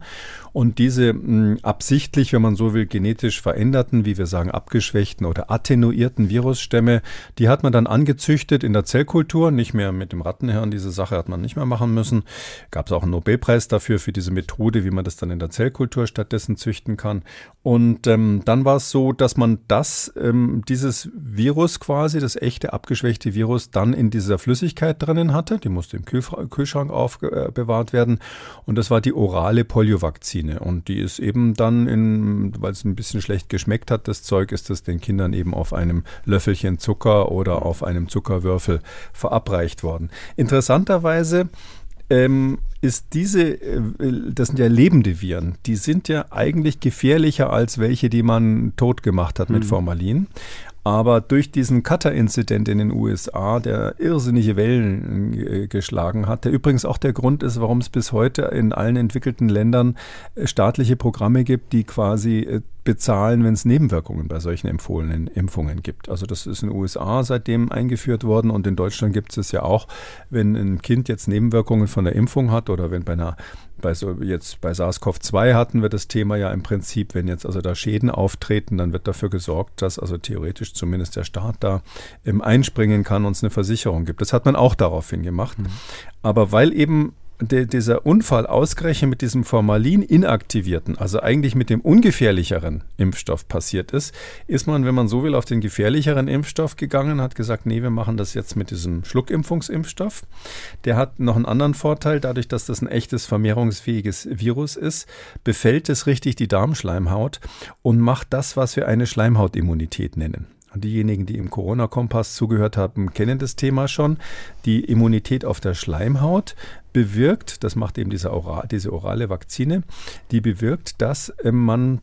Und diese mh, hm, absichtlich, wenn man so will, genetisch veränderten, wie wir sagen, abgeschwächten oder attenuierten Virusstämme, die hat man dann angezüchtet in der Zellkultur, nicht mehr mit dem Rattenhirn. Diese Sache hat man nicht mehr machen müssen. Gab es auch einen Nobelpreis dafür, für diese Methode, wie man das dann in der Zellkultur stattdessen züchten kann. Und ähm, dann war es so, dass man das, ähm, dieses Virus quasi, das echte abgeschwächte Virus, dann in dieser Flüssigkeit drinnen hatte. Die musste im Kühlschrank aufbewahrt werden. Und das war die orale Poliovakzine. Und die ist eben dann, weil es ein bisschen schlecht geschmeckt hat, das Zeug, ist das den Kindern eben auf einem Löffelchen Zucker oder auf einem Zuckerwürfel verabreicht worden. Interessanterweise ähm, ist diese, äh, das sind ja lebende Viren, die sind ja eigentlich gefährlicher als welche, die man tot gemacht hat mit mhm. Formalin. Aber durch diesen Cutter-Inzident in den USA, der irrsinnige Wellen äh, geschlagen hat, der übrigens auch der Grund ist, warum es bis heute in allen entwickelten Ländern äh, staatliche Programme gibt, die quasi bezahlen, wenn es Nebenwirkungen bei solchen empfohlenen Impfungen gibt. Also das ist in den USA seitdem eingeführt worden und in Deutschland gibt es es ja auch, wenn ein Kind jetzt Nebenwirkungen von der Impfung hat oder wenn bei einer bei so jetzt bei SARS-CoV-2 hatten wir das Thema ja im Prinzip, wenn jetzt also da Schäden auftreten, dann wird dafür gesorgt, dass also theoretisch zumindest der Staat da ähm, einspringen kann und es eine Versicherung gibt. Das hat man auch daraufhin gemacht. Mhm. Aber weil eben de, dieser Unfall ausgerechnet mit diesem Formalin inaktivierten, also eigentlich mit dem ungefährlicheren Impfstoff passiert ist, ist man, wenn man so will, auf den gefährlicheren Impfstoff gegangen, hat gesagt, nee, wir machen das jetzt mit diesem Schluckimpfungsimpfstoff. Der hat noch einen anderen Vorteil, dadurch, dass das ein echtes vermehrungsfähiges Virus ist, befällt es richtig die Darmschleimhaut und macht das, was wir eine Schleimhautimmunität nennen. Diejenigen, die im Corona-Kompass zugehört haben, kennen das Thema schon. Die Immunität auf der Schleimhaut bewirkt, das macht eben diese, Oral, diese orale Vakzine, die bewirkt, dass äh, man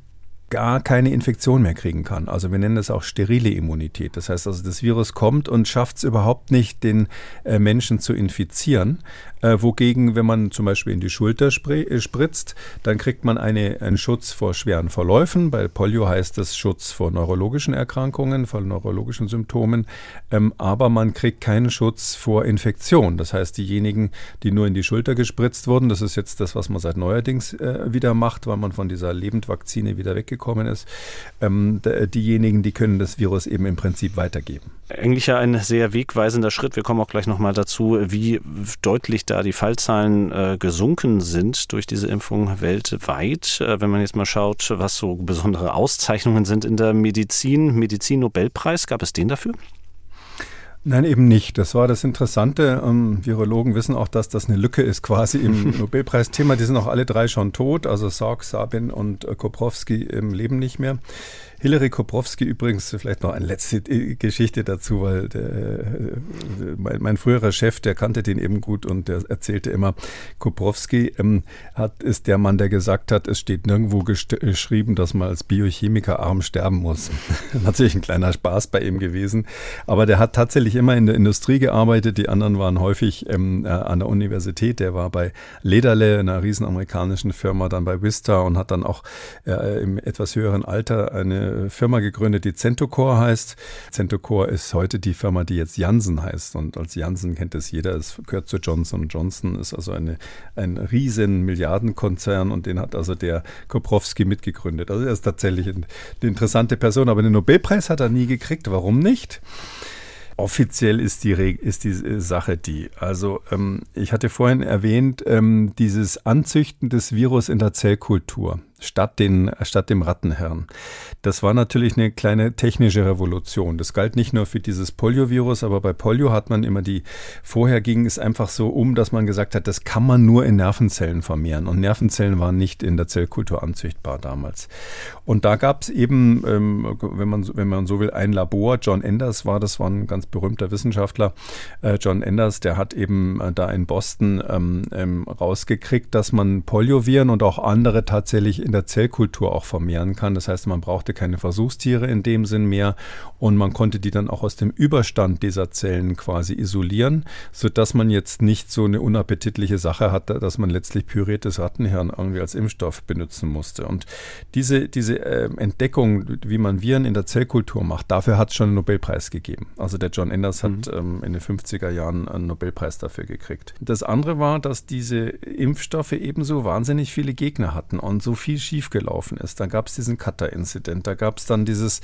gar keine Infektion mehr kriegen kann. Also wir nennen das auch sterile Immunität. Das heißt also, das Virus kommt und schafft es überhaupt nicht, den äh, Menschen zu infizieren. Äh, wogegen, wenn man zum Beispiel in die Schulter äh, spritzt, dann kriegt man eine, einen Schutz vor schweren Verläufen. Bei Polio heißt das Schutz vor neurologischen Erkrankungen, vor neurologischen Symptomen. Ähm, aber man kriegt keinen Schutz vor Infektion. Das heißt, diejenigen, die nur in die Schulter gespritzt wurden, das ist jetzt das, was man seit neuerdings äh, wieder macht, weil man von dieser Lebendvakzine wieder weggekommen gekommen ist, ähm, diejenigen, die können das Virus eben im Prinzip weitergeben. Eigentlich ja ein sehr wegweisender Schritt. Wir kommen auch gleich nochmal dazu, wie deutlich da die Fallzahlen äh, gesunken sind durch diese Impfung weltweit. Äh, wenn man jetzt mal schaut, was so besondere Auszeichnungen sind in der Medizin. Medizin-Nobelpreis, gab es den dafür? Nein, eben nicht. Das war das Interessante. Ähm, Virologen wissen auch, dass das eine Lücke ist quasi im Nobelpreisthema. Die sind auch alle drei schon tot, also Salk, Sabin und Koprowski im Leben nicht mehr. Hilary Koprowski übrigens, vielleicht noch eine letzte Geschichte dazu, weil der, äh, mein, mein, früherer Chef, der kannte den eben gut und der erzählte immer, Koprowski ähm, hat, ist der Mann, der gesagt hat, es steht nirgendwo geschrieben, dass man als Biochemiker arm sterben muss. Natürlich ein kleiner Spaß bei ihm gewesen, aber der hat tatsächlich immer in der Industrie gearbeitet, die anderen waren häufig ähm, äh, an der Universität, der war bei Lederle, einer riesen amerikanischen Firma, dann bei Vista und hat dann auch äh, im etwas höheren Alter eine Firma gegründet, die Centocor heißt. Centocor ist heute die Firma, die jetzt Janssen heißt. Und als Janssen kennt es jeder. Es gehört zu Johnson Johnson, ist also eine, ein riesen Milliardenkonzern und den hat also der Koprowski mitgegründet. Also er ist tatsächlich eine interessante Person, aber den Nobelpreis hat er nie gekriegt. Warum nicht? Offiziell ist die, ist die Sache die. Also ähm, ich hatte vorhin erwähnt, ähm, dieses Anzüchten des Virus in der Zellkultur statt, den, statt dem Rattenhirn. Das war natürlich eine kleine technische Revolution. Das galt nicht nur für dieses Poliovirus, aber bei Polio hat man immer die, vorher ging es einfach so um, dass man gesagt hat, das kann man nur in Nervenzellen vermehren. Und Nervenzellen waren nicht in der Zellkultur anzüchtbar damals. Und da gab es eben, ähm, wenn, man, wenn man so will, ein Labor. John Enders war, das war ein ganz berühmter Wissenschaftler. Äh, John Enders, der hat eben äh, da in Boston ähm, ähm, rausgekriegt, dass man Polioviren und auch andere tatsächlich in der Zellkultur auch vermehren kann. Das heißt, man brauchte keine Versuchstiere in dem Sinn mehr und man konnte die dann auch aus dem Überstand dieser Zellen quasi isolieren, sodass man jetzt nicht so eine unappetitliche Sache hatte, dass man letztlich püriertes Rattenhirn irgendwie als Impfstoff benutzen musste. Und diese, diese äh, Entdeckung, wie man Viren in der Zellkultur macht, dafür hat es schon einen Nobelpreis gegeben. Also der John Enders mhm. hat ähm, in den 50er Jahren einen Nobelpreis dafür gekriegt. Das andere war, dass diese Impfstoffe ebenso wahnsinnig viele Gegner hatten und so viel schiefgelaufen ist. Da gab es diesen Cutter-Incident, da gab es dann dieses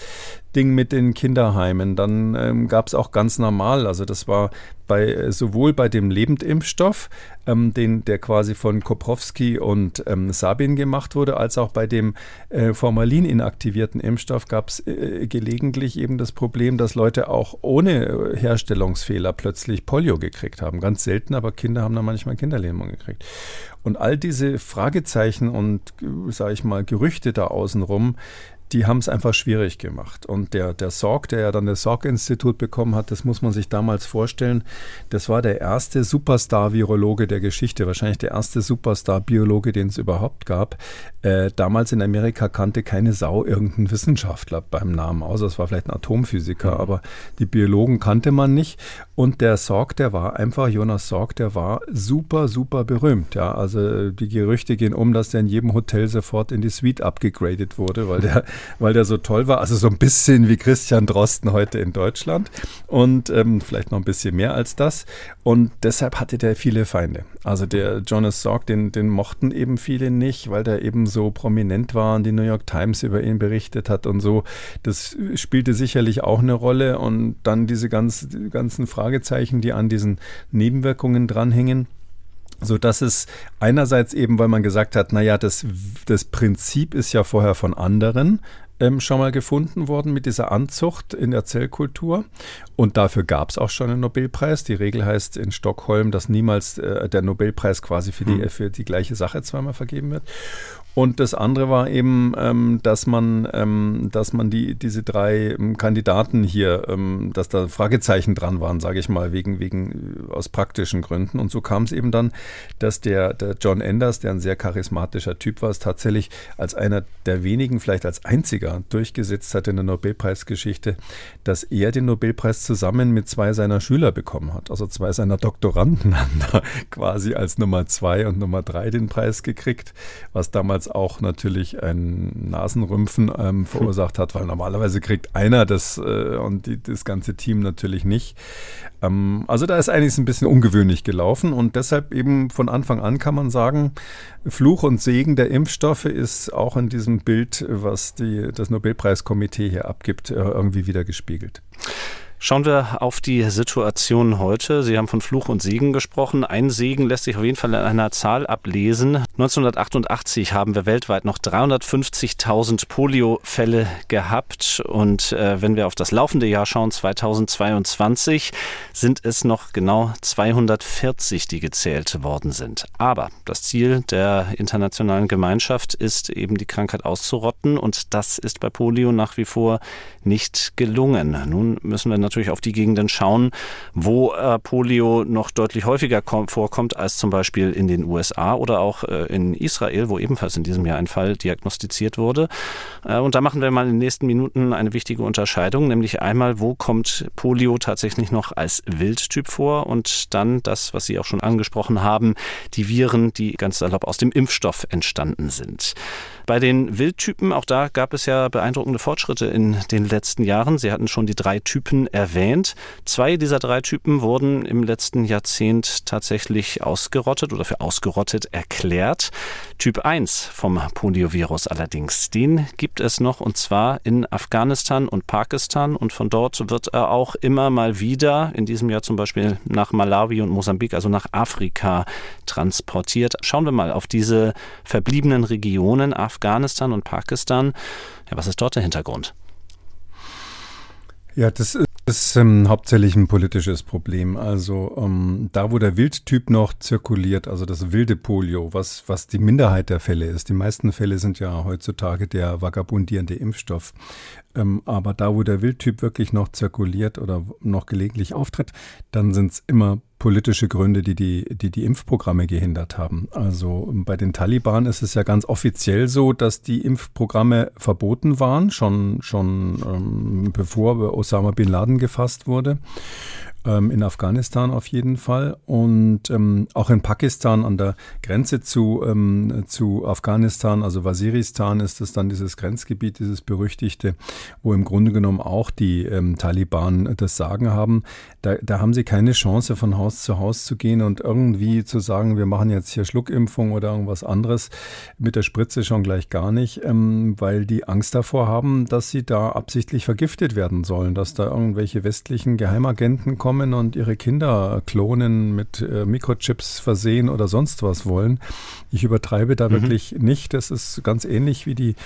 Ding mit den Kinderheimen, dann ähm, gab es auch ganz normal, also das war bei, äh, sowohl bei dem Lebendimpfstoff, ähm, den, der quasi von Koprowski und ähm, Sabin gemacht wurde, als auch bei dem äh, Formalin inaktivierten Impfstoff gab es äh, gelegentlich eben das Problem, dass Leute auch ohne äh, Herstellungsfehler plötzlich Polio gekriegt haben. Ganz selten, aber Kinder haben dann manchmal Kinderlähmung gekriegt. Und all diese Fragezeichen und, sage ich mal, Gerüchte da außenrum, die haben es einfach schwierig gemacht. Und der, der Sorg, der ja dann das Sorg-Institut bekommen hat, das muss man sich damals vorstellen, das war der erste Superstar-Virologe der Geschichte, wahrscheinlich der erste Superstar-Biologe, den es überhaupt gab. Äh, damals in Amerika kannte keine Sau irgendeinen Wissenschaftler beim Namen, außer es war vielleicht ein Atomphysiker, mhm. aber die Biologen kannte man nicht. Und der Sorg, der war einfach, Jonas Sorg, der war super, super berühmt. Ja, also die Gerüchte gehen um, dass der in jedem Hotel sofort in die Suite abgegradet wurde, weil der weil der so toll war. Also so ein bisschen wie Christian Drosten heute in Deutschland und ähm, vielleicht noch ein bisschen mehr als das. Und deshalb hatte der viele Feinde. Also der Jonas Salk, den, den mochten eben viele nicht, weil der eben so prominent war und die New York Times über ihn berichtet hat und so. Das spielte sicherlich auch eine Rolle. Und dann diese ganz, ganzen Fragezeichen, die an diesen Nebenwirkungen dranhängen so dass es einerseits eben, weil man gesagt hat, naja, das, das Prinzip ist ja vorher von anderen ähm, schon mal gefunden worden mit dieser Anzucht in der Zellkultur. Und dafür gab es auch schon einen Nobelpreis. Die Regel heißt in Stockholm, dass niemals äh, der Nobelpreis quasi für die, hm. für die gleiche Sache zweimal vergeben wird. Und das andere war eben, ähm, dass man, ähm, dass man die, diese drei ähm, Kandidaten hier, ähm, dass da Fragezeichen dran waren, sage ich mal, wegen, wegen äh, aus praktischen Gründen. Und so kam es eben dann, dass der, der John Enders, der ein sehr charismatischer Typ war, es tatsächlich als einer der wenigen, vielleicht als einziger durchgesetzt hat in der Nobelpreisgeschichte, dass er den Nobelpreis zusammen mit zwei seiner Schüler bekommen hat. Also zwei seiner Doktoranden haben da quasi als Nummer zwei und Nummer drei den Preis gekriegt, was damals auch natürlich ein Nasenrümpfen ähm, verursacht hat, weil normalerweise kriegt einer das äh, und die, das ganze Team natürlich nicht. Ähm, also da ist einiges ein bisschen ungewöhnlich gelaufen und deshalb eben von Anfang an kann man sagen, Fluch und Segen der Impfstoffe ist auch in diesem Bild, was die, das Nobelpreiskomitee hier abgibt, äh, irgendwie wieder gespiegelt. Schauen wir auf die Situation heute. Sie haben von Fluch und Segen gesprochen. Ein Segen lässt sich auf jeden Fall in einer Zahl ablesen. 1988 haben wir weltweit noch 350.000 Polio-Fälle gehabt. Und äh, wenn wir auf das laufende Jahr schauen, 2022, sind es noch genau 240, die gezählt worden sind. Aber das Ziel der internationalen Gemeinschaft ist eben die Krankheit auszurotten. Und das ist bei Polio nach wie vor nicht gelungen. Nun müssen wir natürlich auf die Gegenden schauen, wo äh, Polio noch deutlich häufiger vorkommt als zum Beispiel in den USA oder auch äh, in Israel, wo ebenfalls in diesem Jahr ein Fall diagnostiziert wurde. Äh, und da machen wir mal in den nächsten Minuten eine wichtige Unterscheidung, nämlich einmal, wo kommt Polio tatsächlich noch als Wildtyp vor und dann das, was Sie auch schon angesprochen haben, die Viren, die ganz salopp aus dem Impfstoff entstanden sind. Bei den Wildtypen, auch da gab es ja beeindruckende Fortschritte in den letzten Jahren. Sie hatten schon die drei Typen erwähnt. Zwei dieser drei Typen wurden im letzten Jahrzehnt tatsächlich ausgerottet oder für ausgerottet erklärt. Typ 1 vom Poliovirus allerdings, den gibt es noch und zwar in Afghanistan und Pakistan und von dort wird er auch immer mal wieder, in diesem Jahr zum Beispiel nach Malawi und Mosambik, also nach Afrika transportiert. Schauen wir mal auf diese verbliebenen Regionen. Afrika Afghanistan und Pakistan. Ja, was ist dort der Hintergrund? Ja, das ist ähm, hauptsächlich ein politisches Problem. Also ähm, da, wo der Wildtyp noch zirkuliert, also das wilde Polio, was, was die Minderheit der Fälle ist. Die meisten Fälle sind ja heutzutage der vagabundierende Impfstoff. Ähm, aber da, wo der Wildtyp wirklich noch zirkuliert oder noch gelegentlich auftritt, dann sind es immer politische Gründe, die die, die die Impfprogramme gehindert haben. Also bei den Taliban ist es ja ganz offiziell so, dass die Impfprogramme verboten waren, schon, schon ähm, bevor Osama bin Laden gefasst wurde ähm, in Afghanistan auf jeden Fall und ähm, auch in Pakistan an der Grenze zu, ähm, zu Afghanistan, also Waziristan ist es dann dieses Grenzgebiet, dieses berüchtigte, wo im Grunde genommen auch die ähm, Taliban das Sagen haben. Da, da haben sie keine Chance, von Haus zu Haus zu gehen und irgendwie zu sagen, wir machen jetzt hier Schluckimpfung oder irgendwas anderes mit der Spritze schon gleich gar nicht, ähm, weil die Angst davor haben, dass sie da absichtlich vergiftet werden sollen, dass da irgendwelche westlichen Geheimagenten kommen kommen und ihre Kinder klonen, mit äh, Mikrochips versehen oder sonst was wollen. Ich übertreibe da mhm. wirklich nicht. Das ist ganz ähnlich wie die,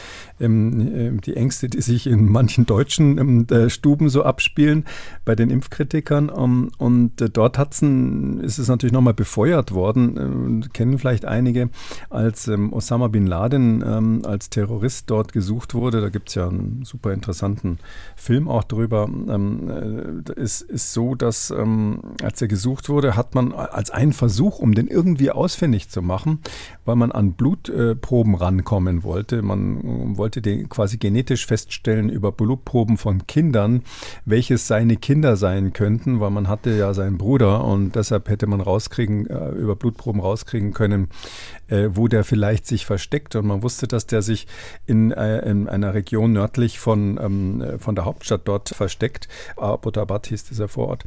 ähm, ähm die Ängste, die sich in manchen deutschen ähm, äh, Stuben so abspielen bei den Impfkritikern. Um, und äh, dort ein, ist es natürlich nochmal befeuert worden, äh, kennen vielleicht einige, als ähm, Osama bin Laden ähm, als Terrorist dort gesucht wurde. Da gibt es ja einen super interessanten Film auch drüber. Ähm, äh, ist, ist so, dass dass ähm, als er gesucht wurde, hat man als einen Versuch, um den irgendwie ausfindig zu machen, weil man an Blutproben äh, rankommen wollte. Man äh, wollte den quasi genetisch feststellen über Blutproben von Kindern, welches seine Kinder sein könnten, weil man hatte ja seinen Bruder und deshalb hätte man rauskriegen, äh, über Blutproben rauskriegen können, äh, wo der vielleicht sich versteckt. Und man wusste, dass der sich in, äh, in einer Region nördlich von, ähm, äh, von der Hauptstadt dort versteckt. Abbottabad hieß dieser Vorort.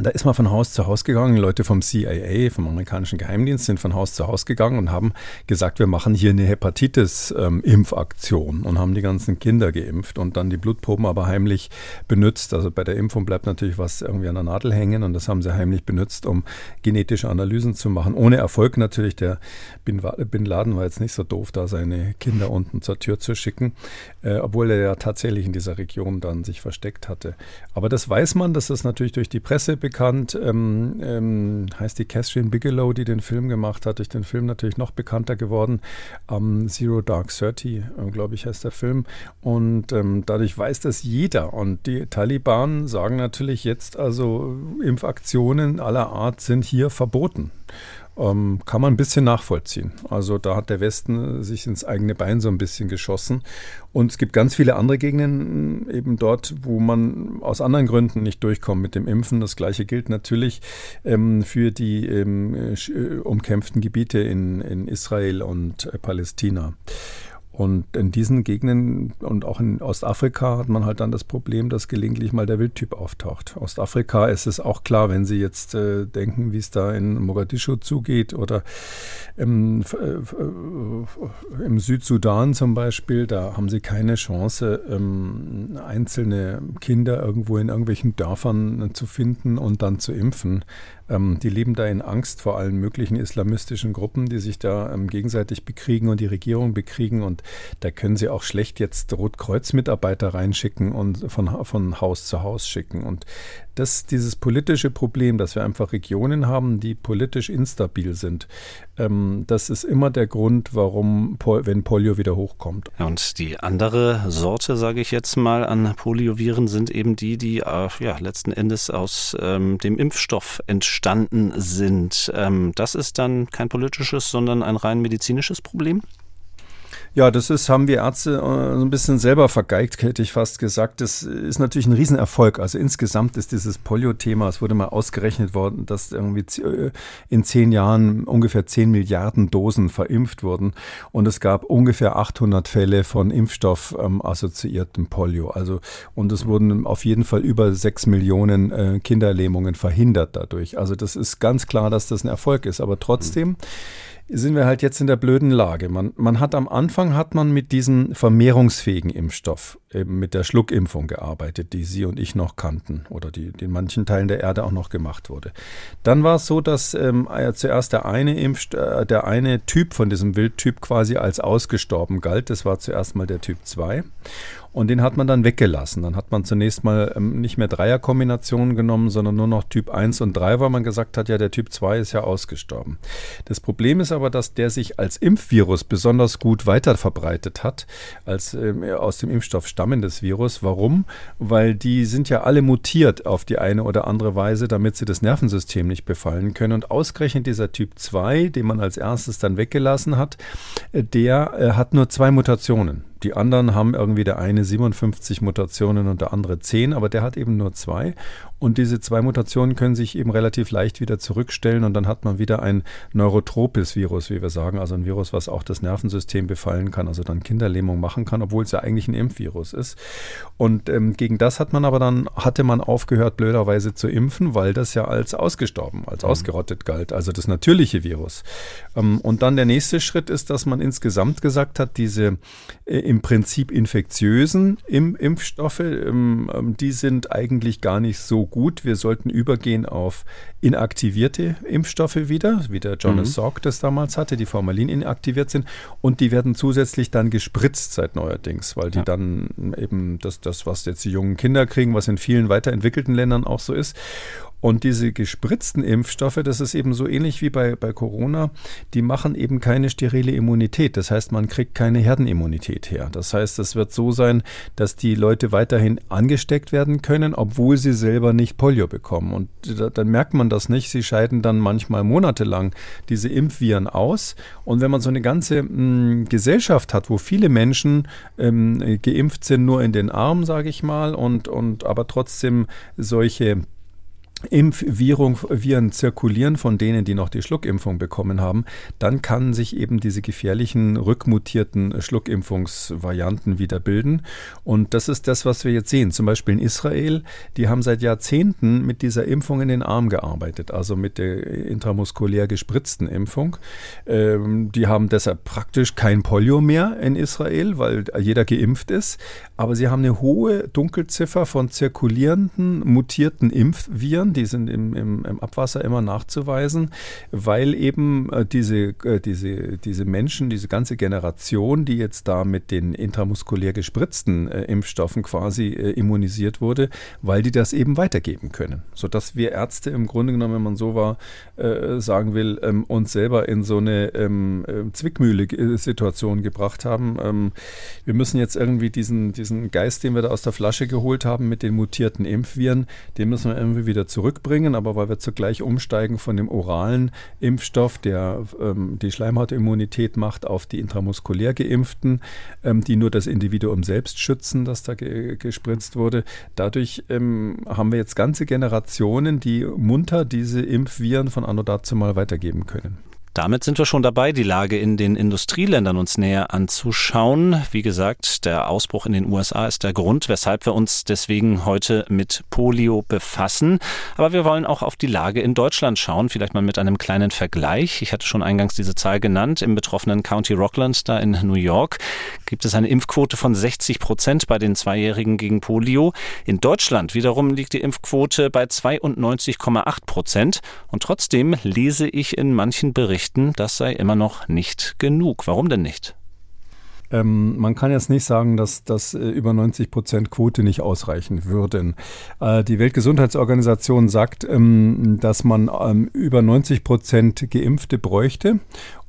Da ist man von Haus zu Haus gegangen. Leute vom CIA, vom amerikanischen Geheimdienst, sind von Haus zu Haus gegangen und haben gesagt, wir machen hier eine Hepatitis-Impfaktion ähm, und haben die ganzen Kinder geimpft und dann die Blutproben aber heimlich benutzt. Also bei der Impfung bleibt natürlich was irgendwie an der Nadel hängen und das haben sie heimlich benutzt, um genetische Analysen zu machen. Ohne Erfolg natürlich. Der Bin, Laden war jetzt nicht so doof, da seine Kinder unten zur Tür zu schicken, äh, obwohl er ja tatsächlich in dieser Region dann sich versteckt hatte. Aber das weiß man, das ist natürlich durch die Presse bekannt. Ähm, ähm, heißt die Catherine Bigelow, die den Film gemacht hat, durch den Film natürlich noch bekannter geworden. Ähm, Zero Dark Thirty, äh, glaube ich, heißt der Film. Und ähm, dadurch weiß das jeder. Und die Taliban sagen natürlich jetzt, also Impfaktionen aller Art sind hier verboten. Ähm, kann man ein bisschen nachvollziehen. Also da hat der Westen sich ins eigene Bein so ein bisschen geschossen. Und es gibt ganz viele andere Gegenden eben dort, wo man aus anderen Gründen nicht durchkommt mit dem Impfen. Das gleiche gilt natürlich ähm, für die ähm, äh, umkämpften Gebiete in, in Israel und äh, Palästina. Und in diesen Gegenden und auch in Ostafrika hat man halt dann das Problem, dass gelegentlich mal der Wildtyp auftaucht. Ostafrika ist es auch klar, wenn Sie jetzt äh, denken, wie es da in Mogadischu zugeht oder im, äh, im Südsudan zum Beispiel, da haben Sie keine Chance, ähm, einzelne Kinder irgendwo in irgendwelchen Dörfern zu finden und dann zu impfen. Ähm, die leben da in Angst vor allen möglichen islamistischen Gruppen, die sich da ähm, gegenseitig bekriegen und die Regierung bekriegen. Und da können sie auch schlecht jetzt Rotkreuz-Mitarbeiter reinschicken und von, von Haus zu Haus schicken. Und das, dieses politische Problem, dass wir einfach Regionen haben, die politisch instabil sind, ähm, das ist immer der Grund, warum, wenn Polio wieder hochkommt. Und die andere Sorte, sage ich jetzt mal, an Polioviren sind eben die, die äh, ja, letzten Endes aus ähm, dem Impfstoff entstanden sind. Ähm, das ist dann kein politisches, sondern ein rein medizinisches Problem? Ja, das ist, haben wir Ärzte äh, so ein bisschen selber vergeigt, hätte ich fast gesagt. Das ist natürlich ein Riesenerfolg. Also insgesamt ist dieses Polio-Thema, es wurde mal ausgerechnet worden, dass irgendwie äh, in zehn Jahren ungefähr zehn Milliarden Dosen verimpft wurden. Und es gab ungefähr 800 Fälle von Impfstoff ähm, assoziiertem Polio. Also, und es wurden auf jeden Fall über sechs Millionen äh, Kinderlähmungen verhindert dadurch. Also das ist ganz klar, dass das ein Erfolg ist. Aber trotzdem, mhm sind wir halt jetzt in der blöden Lage. Man, man hat am Anfang hat man mit diesem vermehrungsfähigen Impfstoff, eben mit der Schluckimpfung gearbeitet, die Sie und ich noch kannten oder die, die in manchen Teilen der Erde auch noch gemacht wurde. Dann war es so, dass ähm, zuerst der eine Impfst äh, der eine Typ von diesem Wildtyp quasi als ausgestorben galt. Das war zuerst mal der Typ 2. Und den hat man dann weggelassen. Dann hat man zunächst mal ähm, nicht mehr Dreierkombinationen genommen, sondern nur noch Typ 1 und 3, weil man gesagt hat, ja, der Typ 2 ist ja ausgestorben. Das Problem ist aber, dass der sich als Impfvirus besonders gut weiter verbreitet hat, als ähm, aus dem Impfstoff stammendes Virus. Warum? Weil die sind ja alle mutiert auf die eine oder andere Weise, damit sie das Nervensystem nicht befallen können. Und ausgerechnet dieser Typ 2, den man als erstes dann weggelassen hat, äh, der äh, hat nur zwei Mutationen. Die anderen haben irgendwie der eine 57 Mutationen und der andere 10, aber der hat eben nur zwei. Und diese zwei Mutationen können sich eben relativ leicht wieder zurückstellen und dann hat man wieder ein neurotropes Virus, wie wir sagen, also ein Virus, was auch das Nervensystem befallen kann, also dann Kinderlähmung machen kann, obwohl es ja eigentlich ein Impfvirus ist. Und ähm, gegen das hat man aber dann, hatte man aufgehört, blöderweise zu impfen, weil das ja als ausgestorben, als mhm. ausgerottet galt, also das natürliche Virus. Ähm, und dann der nächste Schritt ist, dass man insgesamt gesagt hat, diese äh, im Prinzip infektiösen Im Impfstoffe, ähm, ähm die sind eigentlich gar nicht so gut. Wir sollten übergehen auf inaktivierte Impfstoffe wieder, wie der Jonas mhm. Salk das damals hatte, die Formalin inaktiviert sind. Und die werden zusätzlich dann gespritzt seit neuerdings, weil die ja. dann eben das, das, was jetzt die jungen Kinder kriegen, was in vielen weiterentwickelten Ländern auch so ist. Und diese gespritzten Impfstoffe, das ist eben so ähnlich wie bei, bei Corona, die machen eben keine sterile Immunität. Das heißt, man kriegt keine Herdenimmunität her. Das heißt, es wird so sein, dass die Leute weiterhin angesteckt werden können, obwohl sie selber nicht Polio bekommen. Und dann merkt man das nicht. Sie scheiden dann manchmal monatelang diese Impfviren aus. Und wenn man so eine ganze mh, hm, Gesellschaft hat, wo viele Menschen ähm, geimpft sind, nur in den Arm, sage ich mal, und, und aber trotzdem solche Impfviren zirkulieren von denen, die noch die Schluckimpfung bekommen haben, dann kann sich eben diese gefährlichen rückmutierten Schluckimpfungsvarianten wieder bilden. Und das ist das, was wir jetzt sehen. Zum Beispiel in Israel, die haben seit Jahrzehnten mit dieser Impfung in den Arm gearbeitet, also mit der intramuskulär gespritzten Impfung. Ähm, die haben deshalb praktisch kein Polio mehr in Israel, weil jeder geimpft ist. Aber sie haben eine hohe Dunkelziffer von zirkulierenden, mutierten Impfviren Tieren, die sind im, im, im Abwasser immer nachzuweisen, weil eben äh, diese, äh, diese, diese Menschen, diese ganze Generation, die jetzt da mit den intramuskulär gespritzten äh, Impfstoffen quasi immunisiert wurde, weil die das eben weitergeben können. Sodass wir Ärzte im Grunde genommen, wenn man so war, sagen will, ähm, uns selber in so eine ähm, äh, Zwickmühle-Situation gebracht haben. Ähm, wir müssen jetzt irgendwie diesen, diesen Geist, den wir da aus der Flasche geholt haben mit den mutierten Impfviren, den müssen wir irgendwie wieder zurück zurückbringen, aber weil wir zugleich umsteigen von dem oralen Impfstoff, der ähm, die Schleimhautimmunität macht, auf die intramuskulär geimpften, ähm, die nur das Individuum selbst schützen, das da ge gespritzt wurde. Dadurch ähm, haben wir jetzt ganze Generationen, die munter diese Impfviren von anno dazu mal weitergeben können. Damit sind wir schon dabei, die Lage in den Industrieländern uns näher anzuschauen. Wie gesagt, der Ausbruch in den USA ist der Grund, weshalb wir uns deswegen heute mit Polio befassen. Aber wir wollen auch auf die Lage in Deutschland schauen, vielleicht mal mit einem kleinen Vergleich. Ich hatte schon eingangs diese Zahl genannt. Im betroffenen County Rockland, da in New York, gibt es eine Impfquote von 60 Prozent bei den Zweijährigen gegen Polio. In Deutschland wiederum liegt die Impfquote bei 92,8 Prozent. Und trotzdem lese ich in manchen Berichten, das sei immer noch nicht genug. Warum denn nicht? Ähm, man kann jetzt nicht sagen, dass das äh, über 90 Prozent Quote nicht ausreichen würden. Äh, die Weltgesundheitsorganisation sagt, ähm, dass man ähm, über 90 Prozent Geimpfte bräuchte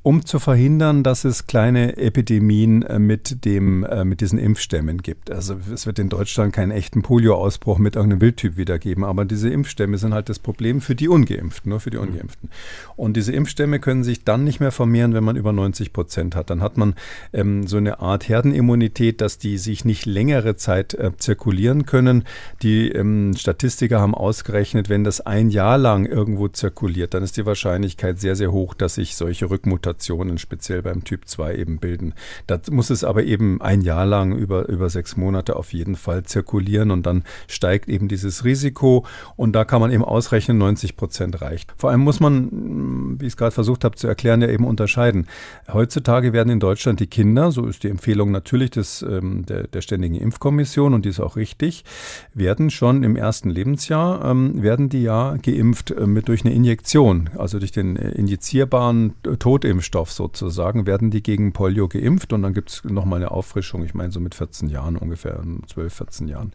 um zu verhindern, dass es kleine Epidemien äh, mit, dem, äh, mit diesen Impfstämmen gibt. Also es wird in Deutschland keinen echten Polioausbruch mit irgendeinem Wildtyp wieder geben, aber diese Impfstämme sind halt das Problem für die Ungeimpften, nur für die. Ungeimpften. Und diese Impfstämme können sich dann nicht mehr vermehren, wenn man über 90 Prozent hat. Dann hat man ähm, so eine Art Herdenimmunität, dass die sich nicht längere Zeit äh, zirkulieren können. Die ähm, Statistiker haben ausgerechnet, wenn das ein Jahr lang irgendwo zirkuliert, dann ist die Wahrscheinlichkeit sehr, sehr hoch, dass sich solche Rückmutationen Mutationen speziell beim Typ 2 eben bilden. Da muss es aber eben ein Jahr lang über, über sechs Monate auf jeden Fall zirkulieren und dann steigt eben dieses Risiko und da kann man eben ausrechnen, 90 Prozent reicht. Vor allem muss man, wie ich es gerade versucht habe zu erklären, ja eben unterscheiden. Heutzutage werden in Deutschland die Kinder, so ist die Empfehlung natürlich des, ähm, der, der Ständigen Impfkommission und die ist auch richtig, werden schon im ersten Lebensjahr, ähm, werden die ja geimpft äh, mit durch eine Injektion, also durch den äh, injizierbaren Totimpf Impfstoff sozusagen, werden die gegen Polio geimpft und dann gibt es nochmal eine Auffrischung, ich meine so mit 14 Jahren ungefähr, 12, 14 Jahren.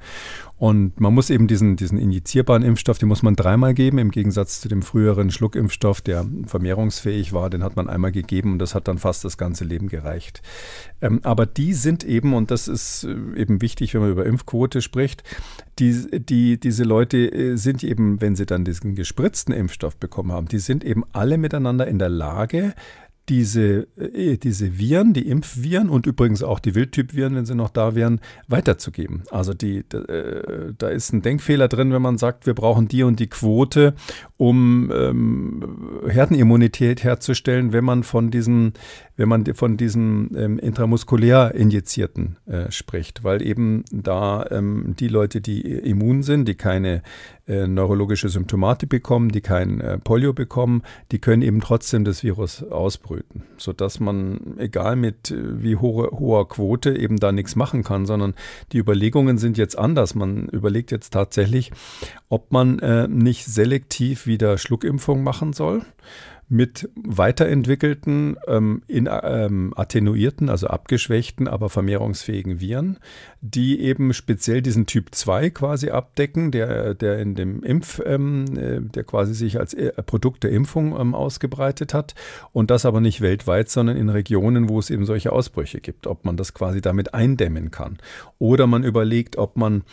Und man muss eben diesen, diesen injizierbaren Impfstoff, den muss man dreimal geben, im Gegensatz zu dem früheren Schluckimpfstoff, der vermehrungsfähig war, den hat man einmal gegeben und das hat dann fast das ganze Leben gereicht. Ähm, aber die sind eben, und das ist äh, eben wichtig, wenn man über Impfquote spricht, die, die, diese Leute äh, sind eben, wenn sie dann diesen gespritzten Impfstoff bekommen haben, die sind eben alle miteinander in der Lage, diese, äh, diese Viren, die Impfviren und übrigens auch die Wildtypviren, wenn sie noch da wären, weiterzugeben. Also die, äh, da ist ein Denkfehler drin, wenn man sagt, wir brauchen die und die Quote, um ähm, Herdenimmunität herzustellen, wenn man von diesen wenn man von diesen ähm, intramuskulär Injizierten äh, spricht, weil eben da ähm, die Leute, die immun sind, die keine äh, neurologische Symptomatik bekommen, die kein äh, Polio bekommen, die können eben trotzdem das Virus ausbrüten, sodass man, egal mit äh, wie hohe, hoher Quote, eben da nichts machen kann, sondern die Überlegungen sind jetzt anders. Man überlegt jetzt tatsächlich, ob man äh, nicht selektiv wieder Schluckimpfung machen soll mit weiterentwickelten, ähm, in, ähm, attenuierten, also abgeschwächten, aber vermehrungsfähigen Viren, die eben speziell diesen Typ 2 quasi abdecken, der, der in dem Impf, ähm, äh, der quasi sich als äh, Produkt der Impfung ähm, ausgebreitet hat und das aber nicht weltweit, sondern in Regionen, wo es eben solche Ausbrüche gibt, ob man das quasi damit eindämmen kann. Oder man überlegt, ob man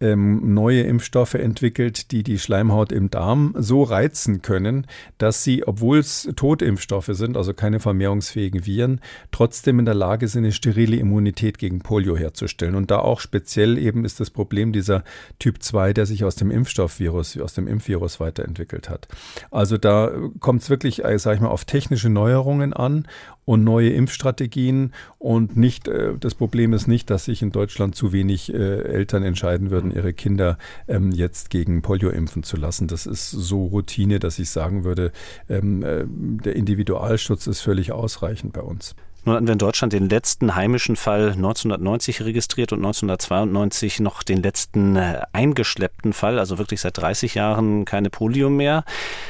ähm, neue Impfstoffe entwickelt, die die Schleimhaut im Darm so reizen können, dass sie, obwohl es Totimpfstoffe sind, also keine vermehrungsfähigen Viren, trotzdem in der Lage sind, eine sterile Immunität gegen Polio herzustellen. Und da auch speziell eben ist das Problem dieser Typ 2, der sich aus dem Impfstoffvirus, aus dem Impfvirus weiterentwickelt hat. Also da kommt es wirklich, äh, sag ich mal, auf technische Neuerungen an und neue Impfstrategien und nicht, äh, das Problem ist nicht, dass sich in Deutschland zu wenig äh, Eltern entscheiden würden, ihre Kinder ähm, jetzt gegen Polio impfen zu lassen. Das ist so Routine, dass ich sagen würde, ähm, äh, der Individualschutz ist völlig ausreichend bei uns. Nun hatten wir in Deutschland den letzten heimischen Fall 1990 registriert und 1992 noch den letzten äh, eingeschleppten Fall, also wirklich seit 30 Jahren keine Polio mehr.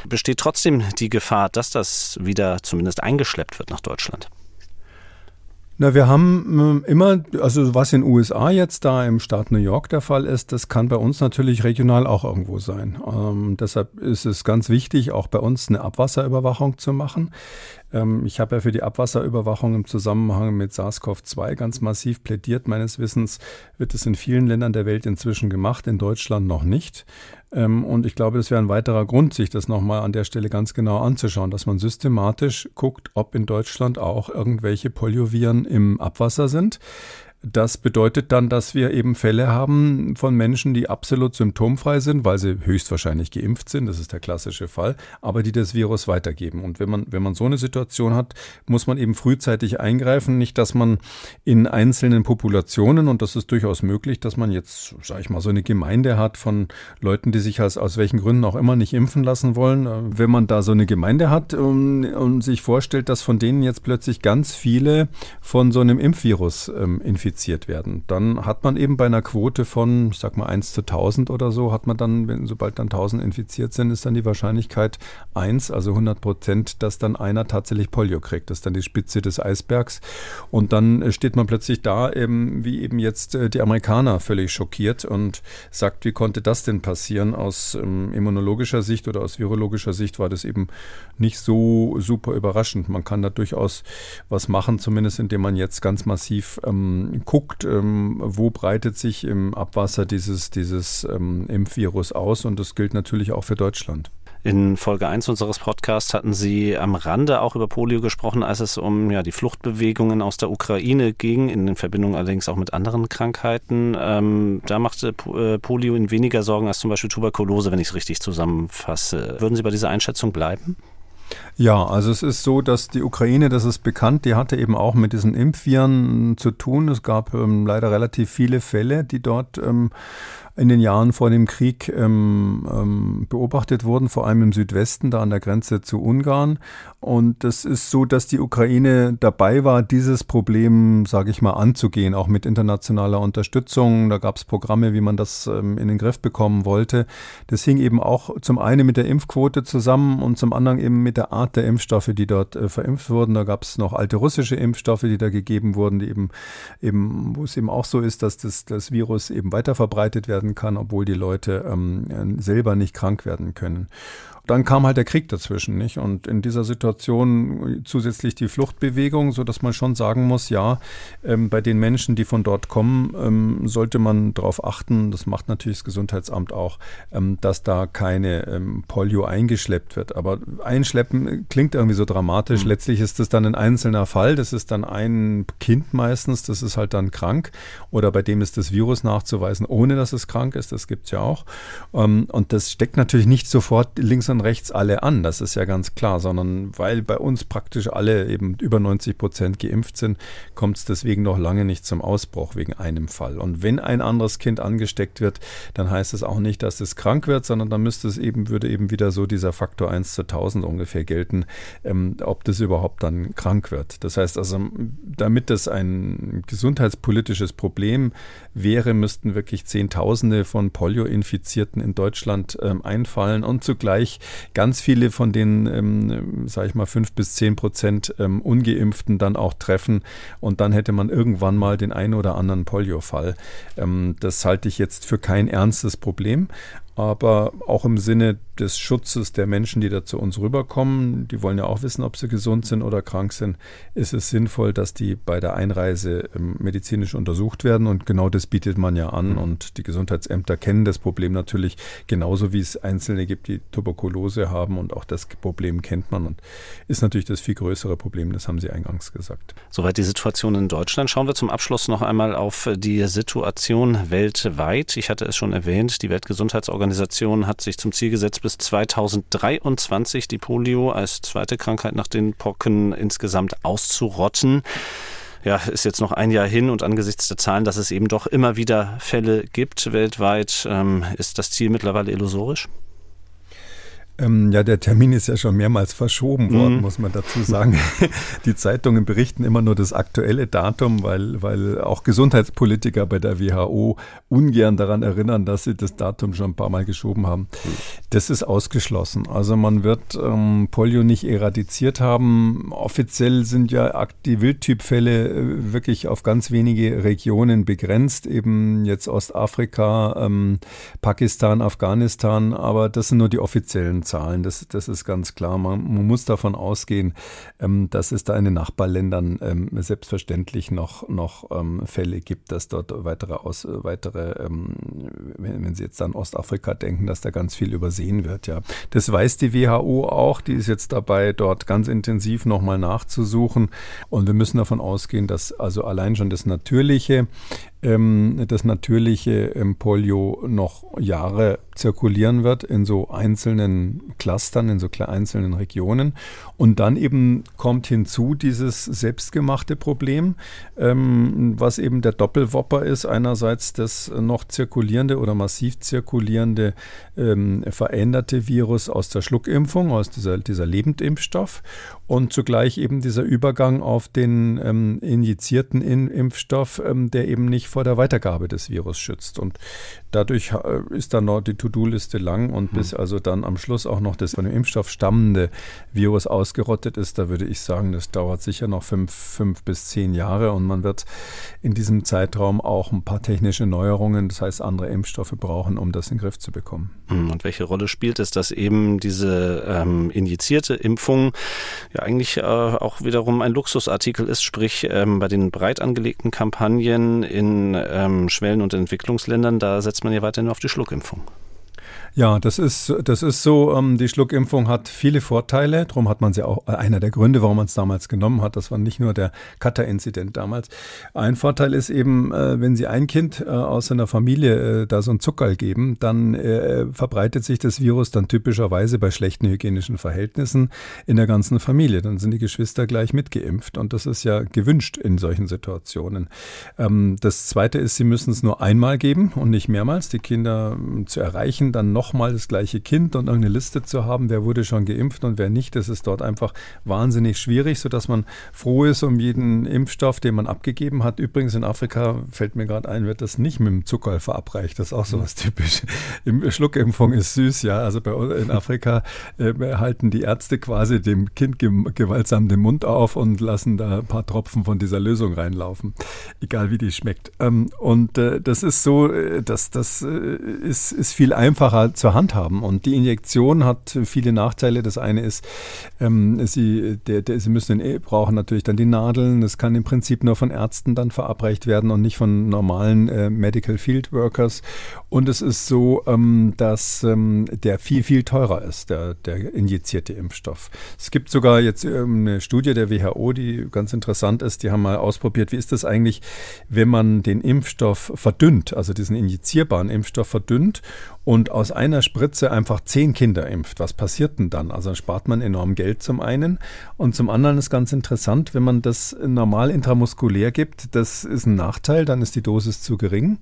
Besteht trotzdem die Gefahr, dass das wieder zumindest eingeschleppt wird nach Deutschland? Na, wir haben äh, immer, also was in den USA jetzt da im Staat New York der Fall ist, das kann bei uns natürlich regional auch irgendwo sein. Ähm, deshalb ist es ganz wichtig, auch bei uns eine Abwasserüberwachung zu machen. Ähm, ich habe ja für die Abwasserüberwachung im Zusammenhang mit SARS-CoV-2 ganz massiv plädiert. Meines Wissens wird es in vielen Ländern der Welt inzwischen gemacht, in Deutschland noch nicht. Ähm, und ich glaube, das wäre ein weiterer Grund, sich das nochmal an der Stelle ganz genau anzuschauen, dass man systematisch guckt, ob in Deutschland auch irgendwelche Polioviren im Abwasser sind. Das bedeutet dann, dass wir eben Fälle haben von Menschen, die absolut symptomfrei sind, weil sie höchstwahrscheinlich geimpft sind, das ist der klassische Fall, aber die das Virus weitergeben. Und wenn man, wenn man so eine Situation hat, muss man eben frühzeitig eingreifen. Nicht, dass man in einzelnen Populationen, und das ist durchaus möglich, dass man jetzt, sage ich mal, so eine Gemeinde hat von Leuten, die sich als, aus welchen Gründen auch immer nicht impfen lassen wollen. Wenn man da so eine Gemeinde hat und, und sich vorstellt, dass von denen jetzt plötzlich ganz viele von so einem Impfvirus ähm, infiziert infiziert werden. Dann hat man eben bei einer Quote von, ich sag mal, 1 zu 1000 oder so, hat man dann, wenn, sobald dann 1000 infiziert sind, ist dann die Wahrscheinlichkeit 1, also 100 Prozent, dass dann einer tatsächlich Polio kriegt. Das ist dann die Spitze des Eisbergs. Und dann steht man plötzlich da, eben, wie eben jetzt äh, die Amerikaner völlig schockiert und sagt, wie konnte das denn passieren? Aus ähm, immunologischer Sicht oder aus virologischer Sicht war das eben nicht so super überraschend. Man kann da durchaus was machen, zumindest indem man jetzt ganz massiv ähm, guckt, ähm, wo breitet sich im Abwasser dieses, dieses ähm, Impfvirus aus. Und das gilt natürlich auch für Deutschland. In Folge 1 unseres Podcasts hatten Sie am Rande auch über Polio gesprochen, als es um ja, die Fluchtbewegungen aus der Ukraine ging, in Verbindung allerdings auch mit anderen Krankheiten. Ähm, da machte äh, Polio Ihnen weniger Sorgen als zum Beispiel Tuberkulose, wenn ich es richtig zusammenfasse. Würden Sie bei dieser Einschätzung bleiben? Ja, also es ist so, dass die Ukraine, das ist bekannt, die hatte eben auch mit diesen Impfviren zu tun. Es gab ähm, leider relativ viele Fälle, die dort ähm, in den Jahren vor dem Krieg ähm, ähm, beobachtet wurden, vor allem im Südwesten, da an der Grenze zu Ungarn. Und es ist so, dass die Ukraine dabei war, dieses Problem, sage ich mal, anzugehen, auch mit internationaler Unterstützung. Da gab es Programme, wie man das ähm, in den Griff bekommen wollte. Das hing eben auch zum einen mit der Impfquote zusammen und zum anderen eben mit der Art der Impfstoffe, die dort äh, verimpft wurden. Da gab es noch alte russische Impfstoffe, die da gegeben wurden, die eben, eben wo es eben auch so ist, dass das, das Virus eben weiter verbreitet werden werden kann, obwohl die Leute ähm, selber nicht krank werden können. Dann kam halt der Krieg dazwischen, nicht? Und in dieser Situation zusätzlich die Fluchtbewegung, so dass man schon sagen muss, ja, ähm, bei den Menschen, die von dort kommen, ähm, sollte man darauf achten, das macht natürlich das Gesundheitsamt auch, ähm, dass da keine ähm, Polio eingeschleppt wird. Aber einschleppen klingt irgendwie so dramatisch. Mhm. Letztlich ist das dann ein einzelner Fall. Das ist dann ein Kind meistens, das ist halt dann krank. Oder bei dem ist das Virus nachzuweisen, ohne dass es krank ist. Das gibt's ja auch. Ähm, und das steckt natürlich nicht sofort links und rechts alle an, das ist ja ganz klar, sondern weil bei uns praktisch alle eben über 90 Prozent geimpft sind, kommt es deswegen noch lange nicht zum Ausbruch wegen einem Fall. Und wenn ein anderes Kind angesteckt wird, dann heißt es auch nicht, dass es krank wird, sondern dann müsste es eben, würde eben wieder so dieser Faktor 1 zu 1000 ungefähr gelten, ähm, ob das überhaupt dann krank wird. Das heißt also, damit das ein gesundheitspolitisches Problem wäre, müssten wirklich Zehntausende von Polio-Infizierten in Deutschland ähm, einfallen und zugleich ganz viele von den, ähm, sage ich mal, fünf bis zehn Prozent ähm, Ungeimpften dann auch treffen und dann hätte man irgendwann mal den einen oder anderen Polio-Fall. Ähm, das halte ich jetzt für kein ernstes Problem, aber auch im Sinne des Schutzes der Menschen, die da zu uns rüberkommen, die wollen ja auch wissen, ob sie gesund sind oder krank sind, ist es sinnvoll, dass die bei der Einreise ähm, medizinisch untersucht werden. Und genau das bietet man ja an. Mhm. Und die Gesundheitsämter kennen das Problem natürlich genauso, wie es Einzelne gibt, die Tuberkulose haben. Und auch das Problem kennt man und ist natürlich das viel größere Problem. Das haben Sie eingangs gesagt. Soweit die Situation in Deutschland. Schauen wir zum Abschluss noch einmal auf die Situation weltweit. Ich hatte es schon erwähnt, die Weltgesundheitsorganisation hat sich zum Ziel gesetzt, bis 2023 die Polio als zweite Krankheit nach den Pocken insgesamt auszurotten ja, ist jetzt noch ein Jahr hin und angesichts der Zahlen, dass es eben doch immer wieder Fälle gibt weltweit, ähm, ist das Ziel mittlerweile illusorisch? Ähm, ja, der Termin ist ja schon mehrmals verschoben worden, mhm. muss man dazu sagen. Die Zeitungen berichten immer nur das aktuelle Datum, weil, weil auch Gesundheitspolitiker bei der WHO ungern daran erinnern, dass sie das Datum schon ein paar Mal geschoben haben. Mhm. Das ist ausgeschlossen. Also man wird ähm, Polio nicht eradiziert haben. Offiziell sind ja die Wildtypfälle äh, wirklich auf ganz wenige Regionen begrenzt, eben jetzt Ostafrika, ähm, Pakistan, Afghanistan, aber das sind nur die offiziellen Zahlen. Das, das ist ganz klar. Man, man muss davon ausgehen, ähm, dass es da in den Nachbarländern ähm, selbstverständlich noch, noch ähm, Fälle gibt, dass dort weitere, aus, weitere ähm, wenn, wenn Sie jetzt an Ostafrika denken, dass da ganz viel übersehen wird. Ja, das weiß die WHO auch. Die ist jetzt dabei, dort ganz intensiv nochmal nachzusuchen. Und wir müssen davon ausgehen, dass also allein schon das natürliche ähm, das natürliche ähm, Polio noch Jahre zirkulieren wird in so einzelnen Clustern, in so einzelnen Regionen. Und dann eben kommt hinzu dieses selbstgemachte Problem, ähm, was eben der Doppelwopper ist. Einerseits das noch zirkulierende oder massiv zirkulierende ähm, veränderte Virus aus der Schluckimpfung, aus dieser, dieser Lebendimpfstoff und zugleich eben dieser Übergang auf den ähm, injizierten In Impfstoff, ähm, der eben nicht vor der Weitergabe des Virus schützt. Und dadurch äh, ist dann noch die To-Do-Liste lang und mhm. bis also dann am Schluss auch noch das von dem Impfstoff stammende Virus ausgerottet ist, da würde ich sagen, das dauert sicher noch fünf, fünf bis zehn Jahre und man wird in diesem Zeitraum auch ein paar technische Neuerungen, das heißt andere Impfstoffe brauchen, um das in den Griff zu bekommen. Mhm. Und welche Rolle spielt es, dass eben diese ähm, injizierte Impfung ja eigentlich äh, auch wiederum ein Luxusartikel ist, sprich ähm, bei den breit angelegten Kampagnen in ähm, Schwellen- und Entwicklungsländern, da setzt man ja weiterhin auf die Schluckimpfung. Ja, das ist, das ist so. Ähm, die Schluckimpfung hat viele Vorteile. Darum hat man sie auch, äh, einer der Gründe, warum man es damals genommen hat, das war nicht nur der Cutter-Inzident damals. Ein Vorteil ist eben, äh, wenn Sie ein Kind äh, aus einer Familie äh, da so ein Zuckerl geben, dann äh, verbreitet sich das Virus dann typischerweise bei schlechten hygienischen Verhältnissen in der ganzen Familie. Dann sind die Geschwister gleich mitgeimpft und das ist ja gewünscht in solchen Situationen. Ähm, das Zweite ist, Sie müssen es nur einmal geben und nicht mehrmals. Die Kinder ähm, zu erreichen, dann noch nochmal das gleiche Kind und irgendeine Liste zu haben, wer wurde schon geimpft und wer nicht, das ist dort einfach wahnsinnig schwierig, sodass man froh ist um jeden Impfstoff, den man abgegeben hat. Übrigens in Afrika fällt mir gerade ein, wird das nicht mit dem Zucker verabreicht. Das ist auch so was typisch. Schluckimpfung ist süß, ja. Also bei, in Afrika äh, halten die Ärzte quasi dem Kind gewaltsam den Mund auf und lassen da ein paar Tropfen von dieser Lösung reinlaufen, egal wie die schmeckt. Ähm, und äh, das ist so, äh, dass das äh, ist, ist viel einfacher zur Hand haben. Und die Injektion hat viele Nachteile. Das eine ist, ähm, sie, der, der, sie müssen den, brauchen natürlich dann die Nadeln. Das kann im Prinzip nur von Ärzten dann verabreicht werden und nicht von normalen äh, Medical Field Workers. Und es ist so, ähm, dass ähm, der viel, viel teurer ist, der, der injizierte Impfstoff. Es gibt sogar jetzt ähm, eine Studie der WHO, die ganz interessant ist. Die haben mal ausprobiert, wie ist das eigentlich, wenn man den Impfstoff verdünnt, also diesen injizierbaren Impfstoff verdünnt und aus einer Spritze einfach zehn Kinder impft, was passiert denn dann? Also spart man enorm Geld zum einen und zum anderen ist ganz interessant, wenn man das normal intramuskulär gibt, das ist ein Nachteil, dann ist die Dosis zu gering,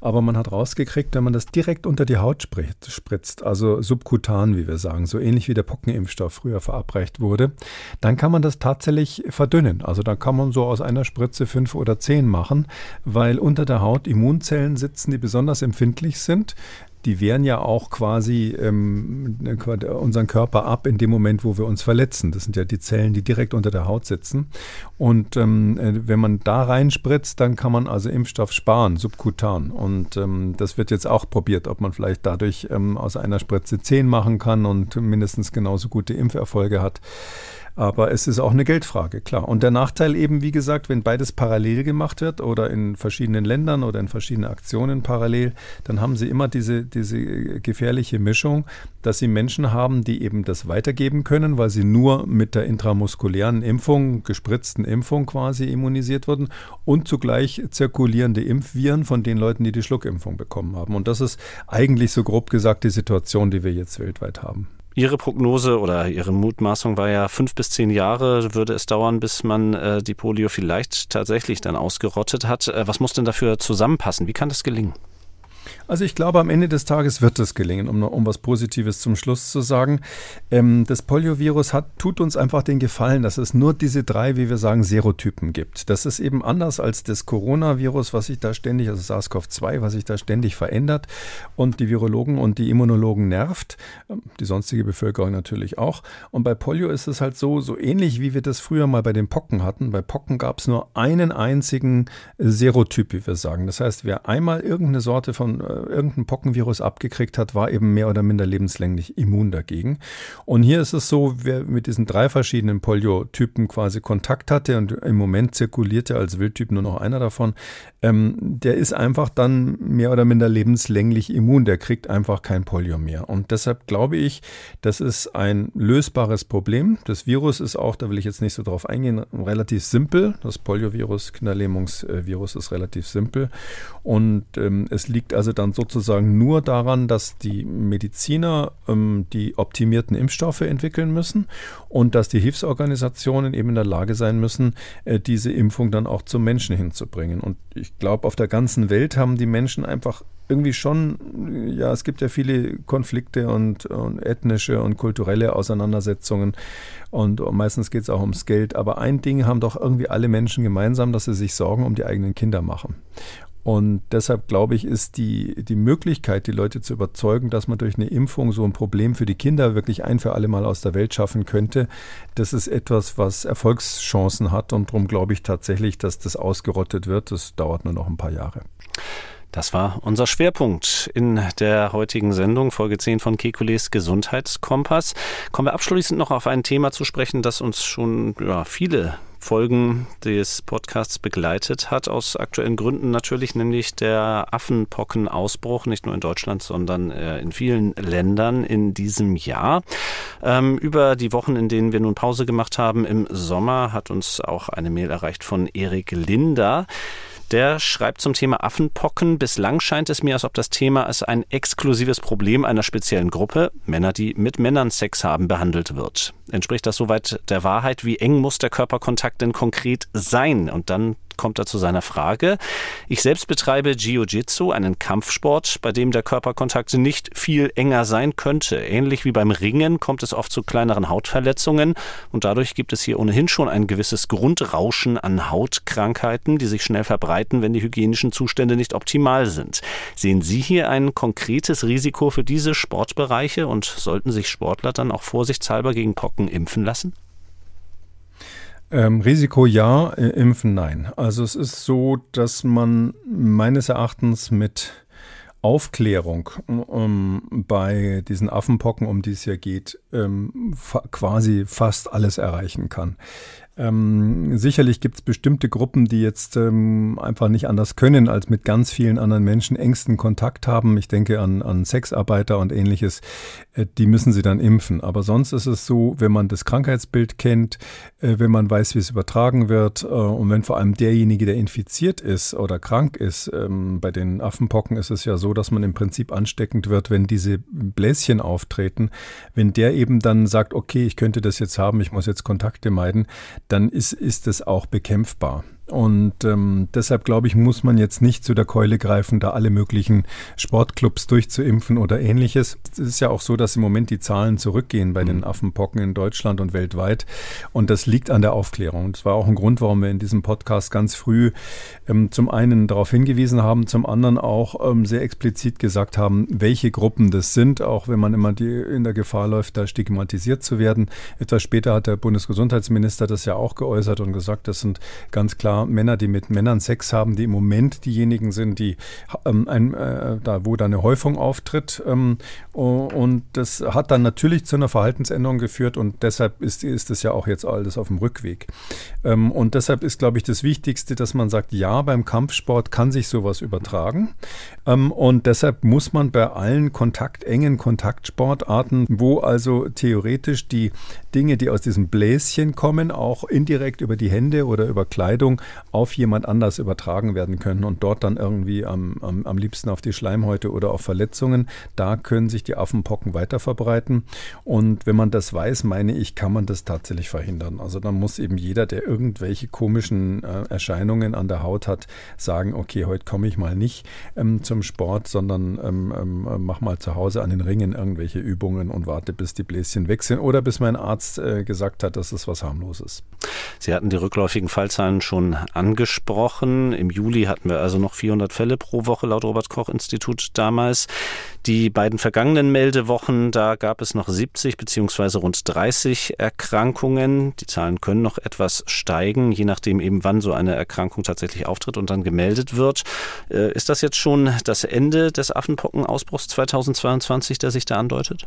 aber man hat rausgekriegt, wenn man das direkt unter die Haut spritzt, also subkutan, wie wir sagen, so ähnlich wie der Pockenimpfstoff früher verabreicht wurde, dann kann man das tatsächlich verdünnen. Also dann kann man so aus einer Spritze fünf oder zehn machen, weil unter der Haut Immunzellen sitzen, die besonders empfindlich sind die wehren ja auch quasi ähm, unseren Körper ab in dem Moment, wo wir uns verletzen. Das sind ja die Zellen, die direkt unter der Haut sitzen. Und ähm, äh, wenn man da reinspritzt, dann kann man also Impfstoff sparen, subkutan. Und ähm, das wird jetzt auch probiert, ob man vielleicht dadurch ähm, aus einer Spritze zehn machen kann und mindestens genauso gute Impferfolge hat. Aber es ist auch eine Geldfrage, klar. Und der Nachteil eben, wie gesagt, wenn beides parallel gemacht wird oder in verschiedenen Ländern oder in verschiedenen Aktionen parallel, dann haben sie immer diese, diese gefährliche Mischung, dass sie Menschen haben, die eben das weitergeben können, weil sie nur mit der intramuskulären Impfung, gespritzten Impfung quasi immunisiert wurden und zugleich zirkulierende Impfviren von den Leuten, die die Schluckimpfung bekommen haben. Und das ist eigentlich so grob gesagt die Situation, die wir jetzt weltweit haben. Ihre Prognose oder Ihre Mutmaßung war ja, fünf bis zehn Jahre würde es dauern, bis man äh, die Polio vielleicht tatsächlich dann ausgerottet hat. Äh, was muss denn dafür zusammenpassen? Wie kann das gelingen? Also ich glaube, am Ende des Tages wird es gelingen, um, um was Positives zum Schluss zu sagen. Ähm, das Poliovirus hat, tut uns einfach den Gefallen, dass es nur diese drei, wie wir sagen, Serotypen gibt. Das ist eben anders als das Coronavirus, was sich da ständig, also SARS-CoV-2, was sich da ständig verändert und die Virologen und die Immunologen nervt, ähm, die sonstige Bevölkerung natürlich auch. Und bei Polio ist es halt so, so ähnlich wie wir das früher mal bei den Pocken hatten. Bei Pocken gab es nur einen einzigen Serotyp, wie wir sagen. Das heißt, wer einmal irgendeine Sorte von irgendein Pockenvirus abgekriegt hat, war eben mehr oder minder lebenslänglich immun dagegen. Und hier ist es so, wer mit diesen drei verschiedenen Poliotypen quasi Kontakt hatte und im Moment zirkulierte als Wildtyp nur noch einer davon, ähm, der ist einfach dann mehr oder minder lebenslänglich immun. Der kriegt einfach kein Polio mehr. Und deshalb glaube ich, das ist ein lösbares Problem. Das Virus ist auch, da will ich jetzt nicht so drauf eingehen, relativ simpel. Das Poliovirus, Kinderlähmungsvirus ist relativ simpel. Und ähm, es liegt also dann sozusagen nur daran, dass die Mediziner ähm, die optimierten Impfstoffe entwickeln müssen und dass die Hilfsorganisationen eben in der Lage sein müssen, äh, diese Impfung dann auch zum Menschen hinzubringen. Und ich glaube, auf der ganzen Welt haben die Menschen einfach irgendwie schon, ja, es gibt ja viele Konflikte und, und ethnische und kulturelle Auseinandersetzungen und meistens geht es auch ums Geld. Aber ein Ding haben doch irgendwie alle Menschen gemeinsam, dass sie sich Sorgen um die eigenen Kinder machen. Und deshalb glaube ich, ist die, die Möglichkeit, die Leute zu überzeugen, dass man durch eine Impfung so ein Problem für die Kinder wirklich ein für alle Mal aus der Welt schaffen könnte, das ist etwas, was Erfolgschancen hat. Und darum glaube ich tatsächlich, dass das ausgerottet wird. Das dauert nur noch ein paar Jahre. Das war unser Schwerpunkt in der heutigen Sendung, Folge 10 von Kekules Gesundheitskompass. Kommen wir abschließend noch auf ein Thema zu sprechen, das uns schon ja, viele Folgen des Podcasts begleitet hat, aus aktuellen Gründen natürlich, nämlich der Affenpockenausbruch, nicht nur in Deutschland, sondern äh, in vielen Ländern in diesem Jahr. Ähm, über die Wochen, in denen wir nun Pause gemacht haben im Sommer, hat uns auch eine Mail erreicht von Erik Linder. Der schreibt zum Thema Affenpocken. Bislang scheint es mir, als ob das Thema als ein exklusives Problem einer speziellen Gruppe, Männer, die mit Männern Sex haben, behandelt wird. Entspricht das soweit der Wahrheit? Wie eng muss der Körperkontakt denn konkret sein? Und dann kommt er zu seiner Frage. Ich selbst betreibe Jiu-Jitsu, einen Kampfsport, bei dem der Körperkontakt nicht viel enger sein könnte. Ähnlich wie beim Ringen kommt es oft zu kleineren Hautverletzungen und dadurch gibt es hier ohnehin schon ein gewisses Grundrauschen an Hautkrankheiten, die sich schnell verbreiten, wenn die hygienischen Zustände nicht optimal sind. Sehen Sie hier ein konkretes Risiko für diese Sportbereiche und sollten sich Sportler dann auch vorsichtshalber gegen Pocken impfen lassen? Ähm, Risiko ja, äh, Impfen nein. Also es ist so, dass man meines Erachtens mit Aufklärung ähm, bei diesen Affenpocken, um die es hier geht, ähm, fa quasi fast alles erreichen kann. Ähm, sicherlich gibt es bestimmte Gruppen, die jetzt ähm, einfach nicht anders können, als mit ganz vielen anderen Menschen engsten Kontakt haben. Ich denke an, an Sexarbeiter und ähnliches. Äh, die müssen sie dann impfen. Aber sonst ist es so, wenn man das Krankheitsbild kennt, äh, wenn man weiß, wie es übertragen wird äh, und wenn vor allem derjenige, der infiziert ist oder krank ist, ähm, bei den Affenpocken ist es ja so, dass man im Prinzip ansteckend wird, wenn diese Bläschen auftreten. Wenn der eben dann sagt, okay, ich könnte das jetzt haben, ich muss jetzt Kontakte meiden, dann ist, ist es auch bekämpfbar. Und ähm, deshalb glaube ich, muss man jetzt nicht zu der Keule greifen, da alle möglichen Sportclubs durchzuimpfen oder ähnliches. Es ist ja auch so, dass im Moment die Zahlen zurückgehen bei mhm. den Affenpocken in Deutschland und weltweit. Und das liegt an der Aufklärung. Das war auch ein Grund, warum wir in diesem Podcast ganz früh ähm, zum einen darauf hingewiesen haben, zum anderen auch ähm, sehr explizit gesagt haben, welche Gruppen das sind, auch wenn man immer die, in der Gefahr läuft, da stigmatisiert zu werden. Etwas später hat der Bundesgesundheitsminister das ja auch geäußert und gesagt, das sind ganz klar Männer, die mit Männern Sex haben, die im Moment diejenigen sind, die ähm, ein, äh, da wo da eine Häufung auftritt. Ähm, und das hat dann natürlich zu einer Verhaltensänderung geführt und deshalb ist, ist es ja auch jetzt alles auf dem Rückweg. Ähm, und deshalb ist, glaube ich, das Wichtigste, dass man sagt, ja, beim Kampfsport kann sich sowas übertragen. Ähm, und deshalb muss man bei allen Kontakt, engen Kontaktsportarten, wo also theoretisch die Dinge, die aus diesem Bläschen kommen, auch indirekt über die Hände oder über Kleidung auf jemand anders übertragen werden können und dort dann irgendwie am, am, am liebsten auf die Schleimhäute oder auf Verletzungen. Da können sich die Affenpocken weiter verbreiten. Und wenn man das weiß, meine ich, kann man das tatsächlich verhindern. Also dann muss eben jeder, der irgendwelche komischen äh, Erscheinungen an der Haut hat, sagen, okay, heute komme ich mal nicht ähm, zum Sport, sondern ähm, ähm, mach mal zu Hause an den Ringen irgendwelche Übungen und warte, bis die Bläschen weg sind oder bis mein Arzt äh, gesagt hat, das ist was harmloses. Sie hatten die rückläufigen Fallzahlen schon schon angesprochen. Im Juli hatten wir also noch 400 Fälle pro Woche laut Robert Koch Institut damals. Die beiden vergangenen Meldewochen, da gab es noch 70 beziehungsweise rund 30 Erkrankungen. Die Zahlen können noch etwas steigen, je nachdem eben wann so eine Erkrankung tatsächlich auftritt und dann gemeldet wird. Äh, ist das jetzt schon das Ende des Affenpockenausbruchs 2022, der sich da andeutet?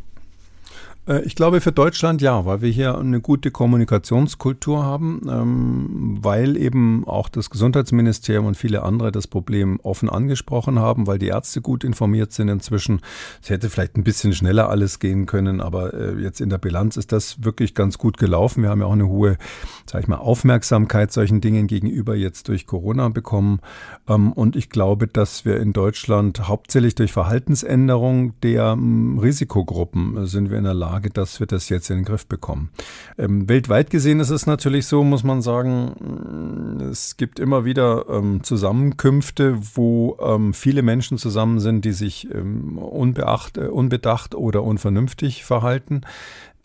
Äh, ich glaube für Deutschland ja, weil wir hier eine gute Kommunikationskultur haben, ähm, weil eben auch das Gesundheitsministerium und viele andere das Problem offen angesprochen haben, weil die Ärzte gut informiert sind inzwischen. Es hätte vielleicht ein bisschen schneller alles gehen können, aber äh, jetzt in der Bilanz ist das wirklich ganz gut gelaufen. Wir haben ja auch eine hohe, sag ich mal, Aufmerksamkeit solchen Dingen gegenüber jetzt durch Corona bekommen. Ähm, und ich glaube, dass wir in Deutschland hauptsächlich durch Verhaltensänderung der ähm, Risikogruppen sind wir in der Lage, Lage, dass wir das jetzt in den Griff bekommen. Ähm, weltweit gesehen ist es natürlich so, muss man sagen, es gibt immer wieder ähm, Zusammenkünfte, wo ähm, viele Menschen zusammen sind, die sich ähm, unbeacht, äh, unbedacht oder unvernünftig verhalten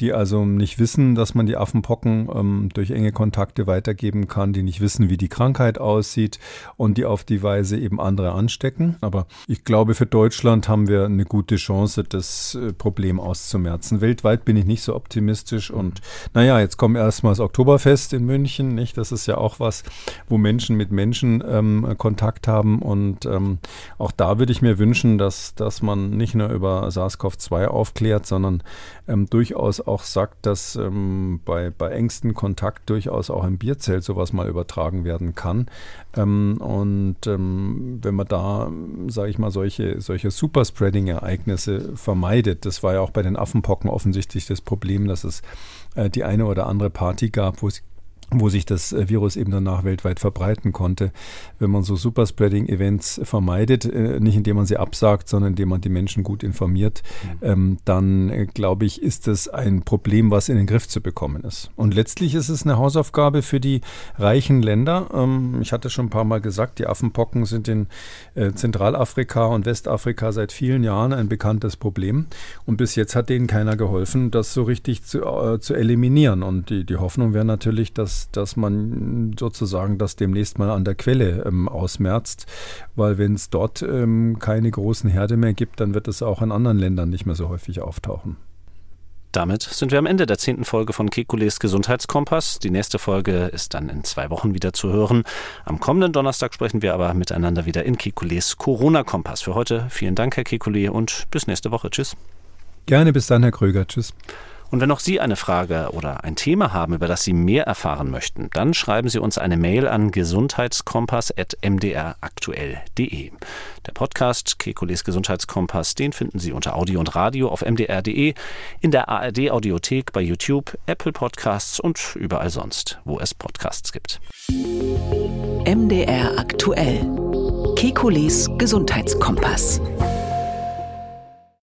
die also nicht wissen, dass man die Affenpocken ähm, durch enge Kontakte weitergeben kann, die nicht wissen, wie die Krankheit aussieht und die auf die Weise eben andere anstecken. Aber ich glaube, für Deutschland haben wir eine gute Chance, das äh, Problem auszumerzen. Weltweit bin ich nicht so optimistisch und naja, jetzt kommt erstmal das Oktoberfest in München, nicht? Das ist ja auch was, wo Menschen mit Menschen ähm, Kontakt haben und ähm, auch da würde ich mir wünschen, dass, dass man nicht nur über SARS-CoV-2 aufklärt, sondern ähm, durchaus auch sagt, dass ähm, bei, bei engsten Kontakt durchaus auch im Bierzelt sowas mal übertragen werden kann. Ähm, und ähm, wenn man da, sage ich mal, solche, solche Superspreading-Ereignisse vermeidet, das war ja auch bei den Affenpocken offensichtlich das Problem, dass es äh, die eine oder andere Party gab, wo es wo sich das äh, Virus eben danach weltweit verbreiten konnte. Wenn man so Superspreading-Events vermeidet, äh, nicht indem man sie absagt, sondern indem man die Menschen gut informiert, mhm. ähm, dann äh, glaube ich, ist das ein Problem, was in den Griff zu bekommen ist. Und letztlich ist es eine Hausaufgabe für die reichen Länder. Ähm, ich hatte schon ein paar Mal gesagt, die Affenpocken sind in Zentralafrika und Westafrika seit vielen Jahren ein bekanntes Problem. Und bis jetzt hat denen keiner geholfen, das so richtig zu, zu eliminieren. Und die, die Hoffnung wäre natürlich, dass dass, man sozusagen das demnächst mal an der Quelle ähm, ausmerzt, weil wenn es dort ähm, keine großen Herde mehr gibt, dann wird es auch in anderen Ländern nicht mehr so häufig auftauchen. Damit sind wir am Ende der zehnten Folge von Kekules Gesundheitskompass. Die nächste Folge ist dann in zwei Wochen wieder zu hören. Am kommenden Donnerstag sprechen wir aber miteinander wieder in Kekules Corona-Kompass. Für heute vielen Dank, Herr Kekule, und bis nächste Woche. Tschüss. Gerne, bis dann, Herr Kröger. Tschüss. Und wenn auch Sie eine Frage oder ein Thema haben, über das Sie mehr erfahren möchten, dann schreiben Sie uns eine Mail an gesundheitskompass.mdraktuell.de. Der Podcast Kekules Gesundheitskompass, den finden Sie unter Audio und Radio auf mdr.de, in der ARD Audiothek, bei YouTube, Apple Podcasts und überall sonst, wo es Podcasts gibt. MDR aktuell. Kekules Gesundheitskompass.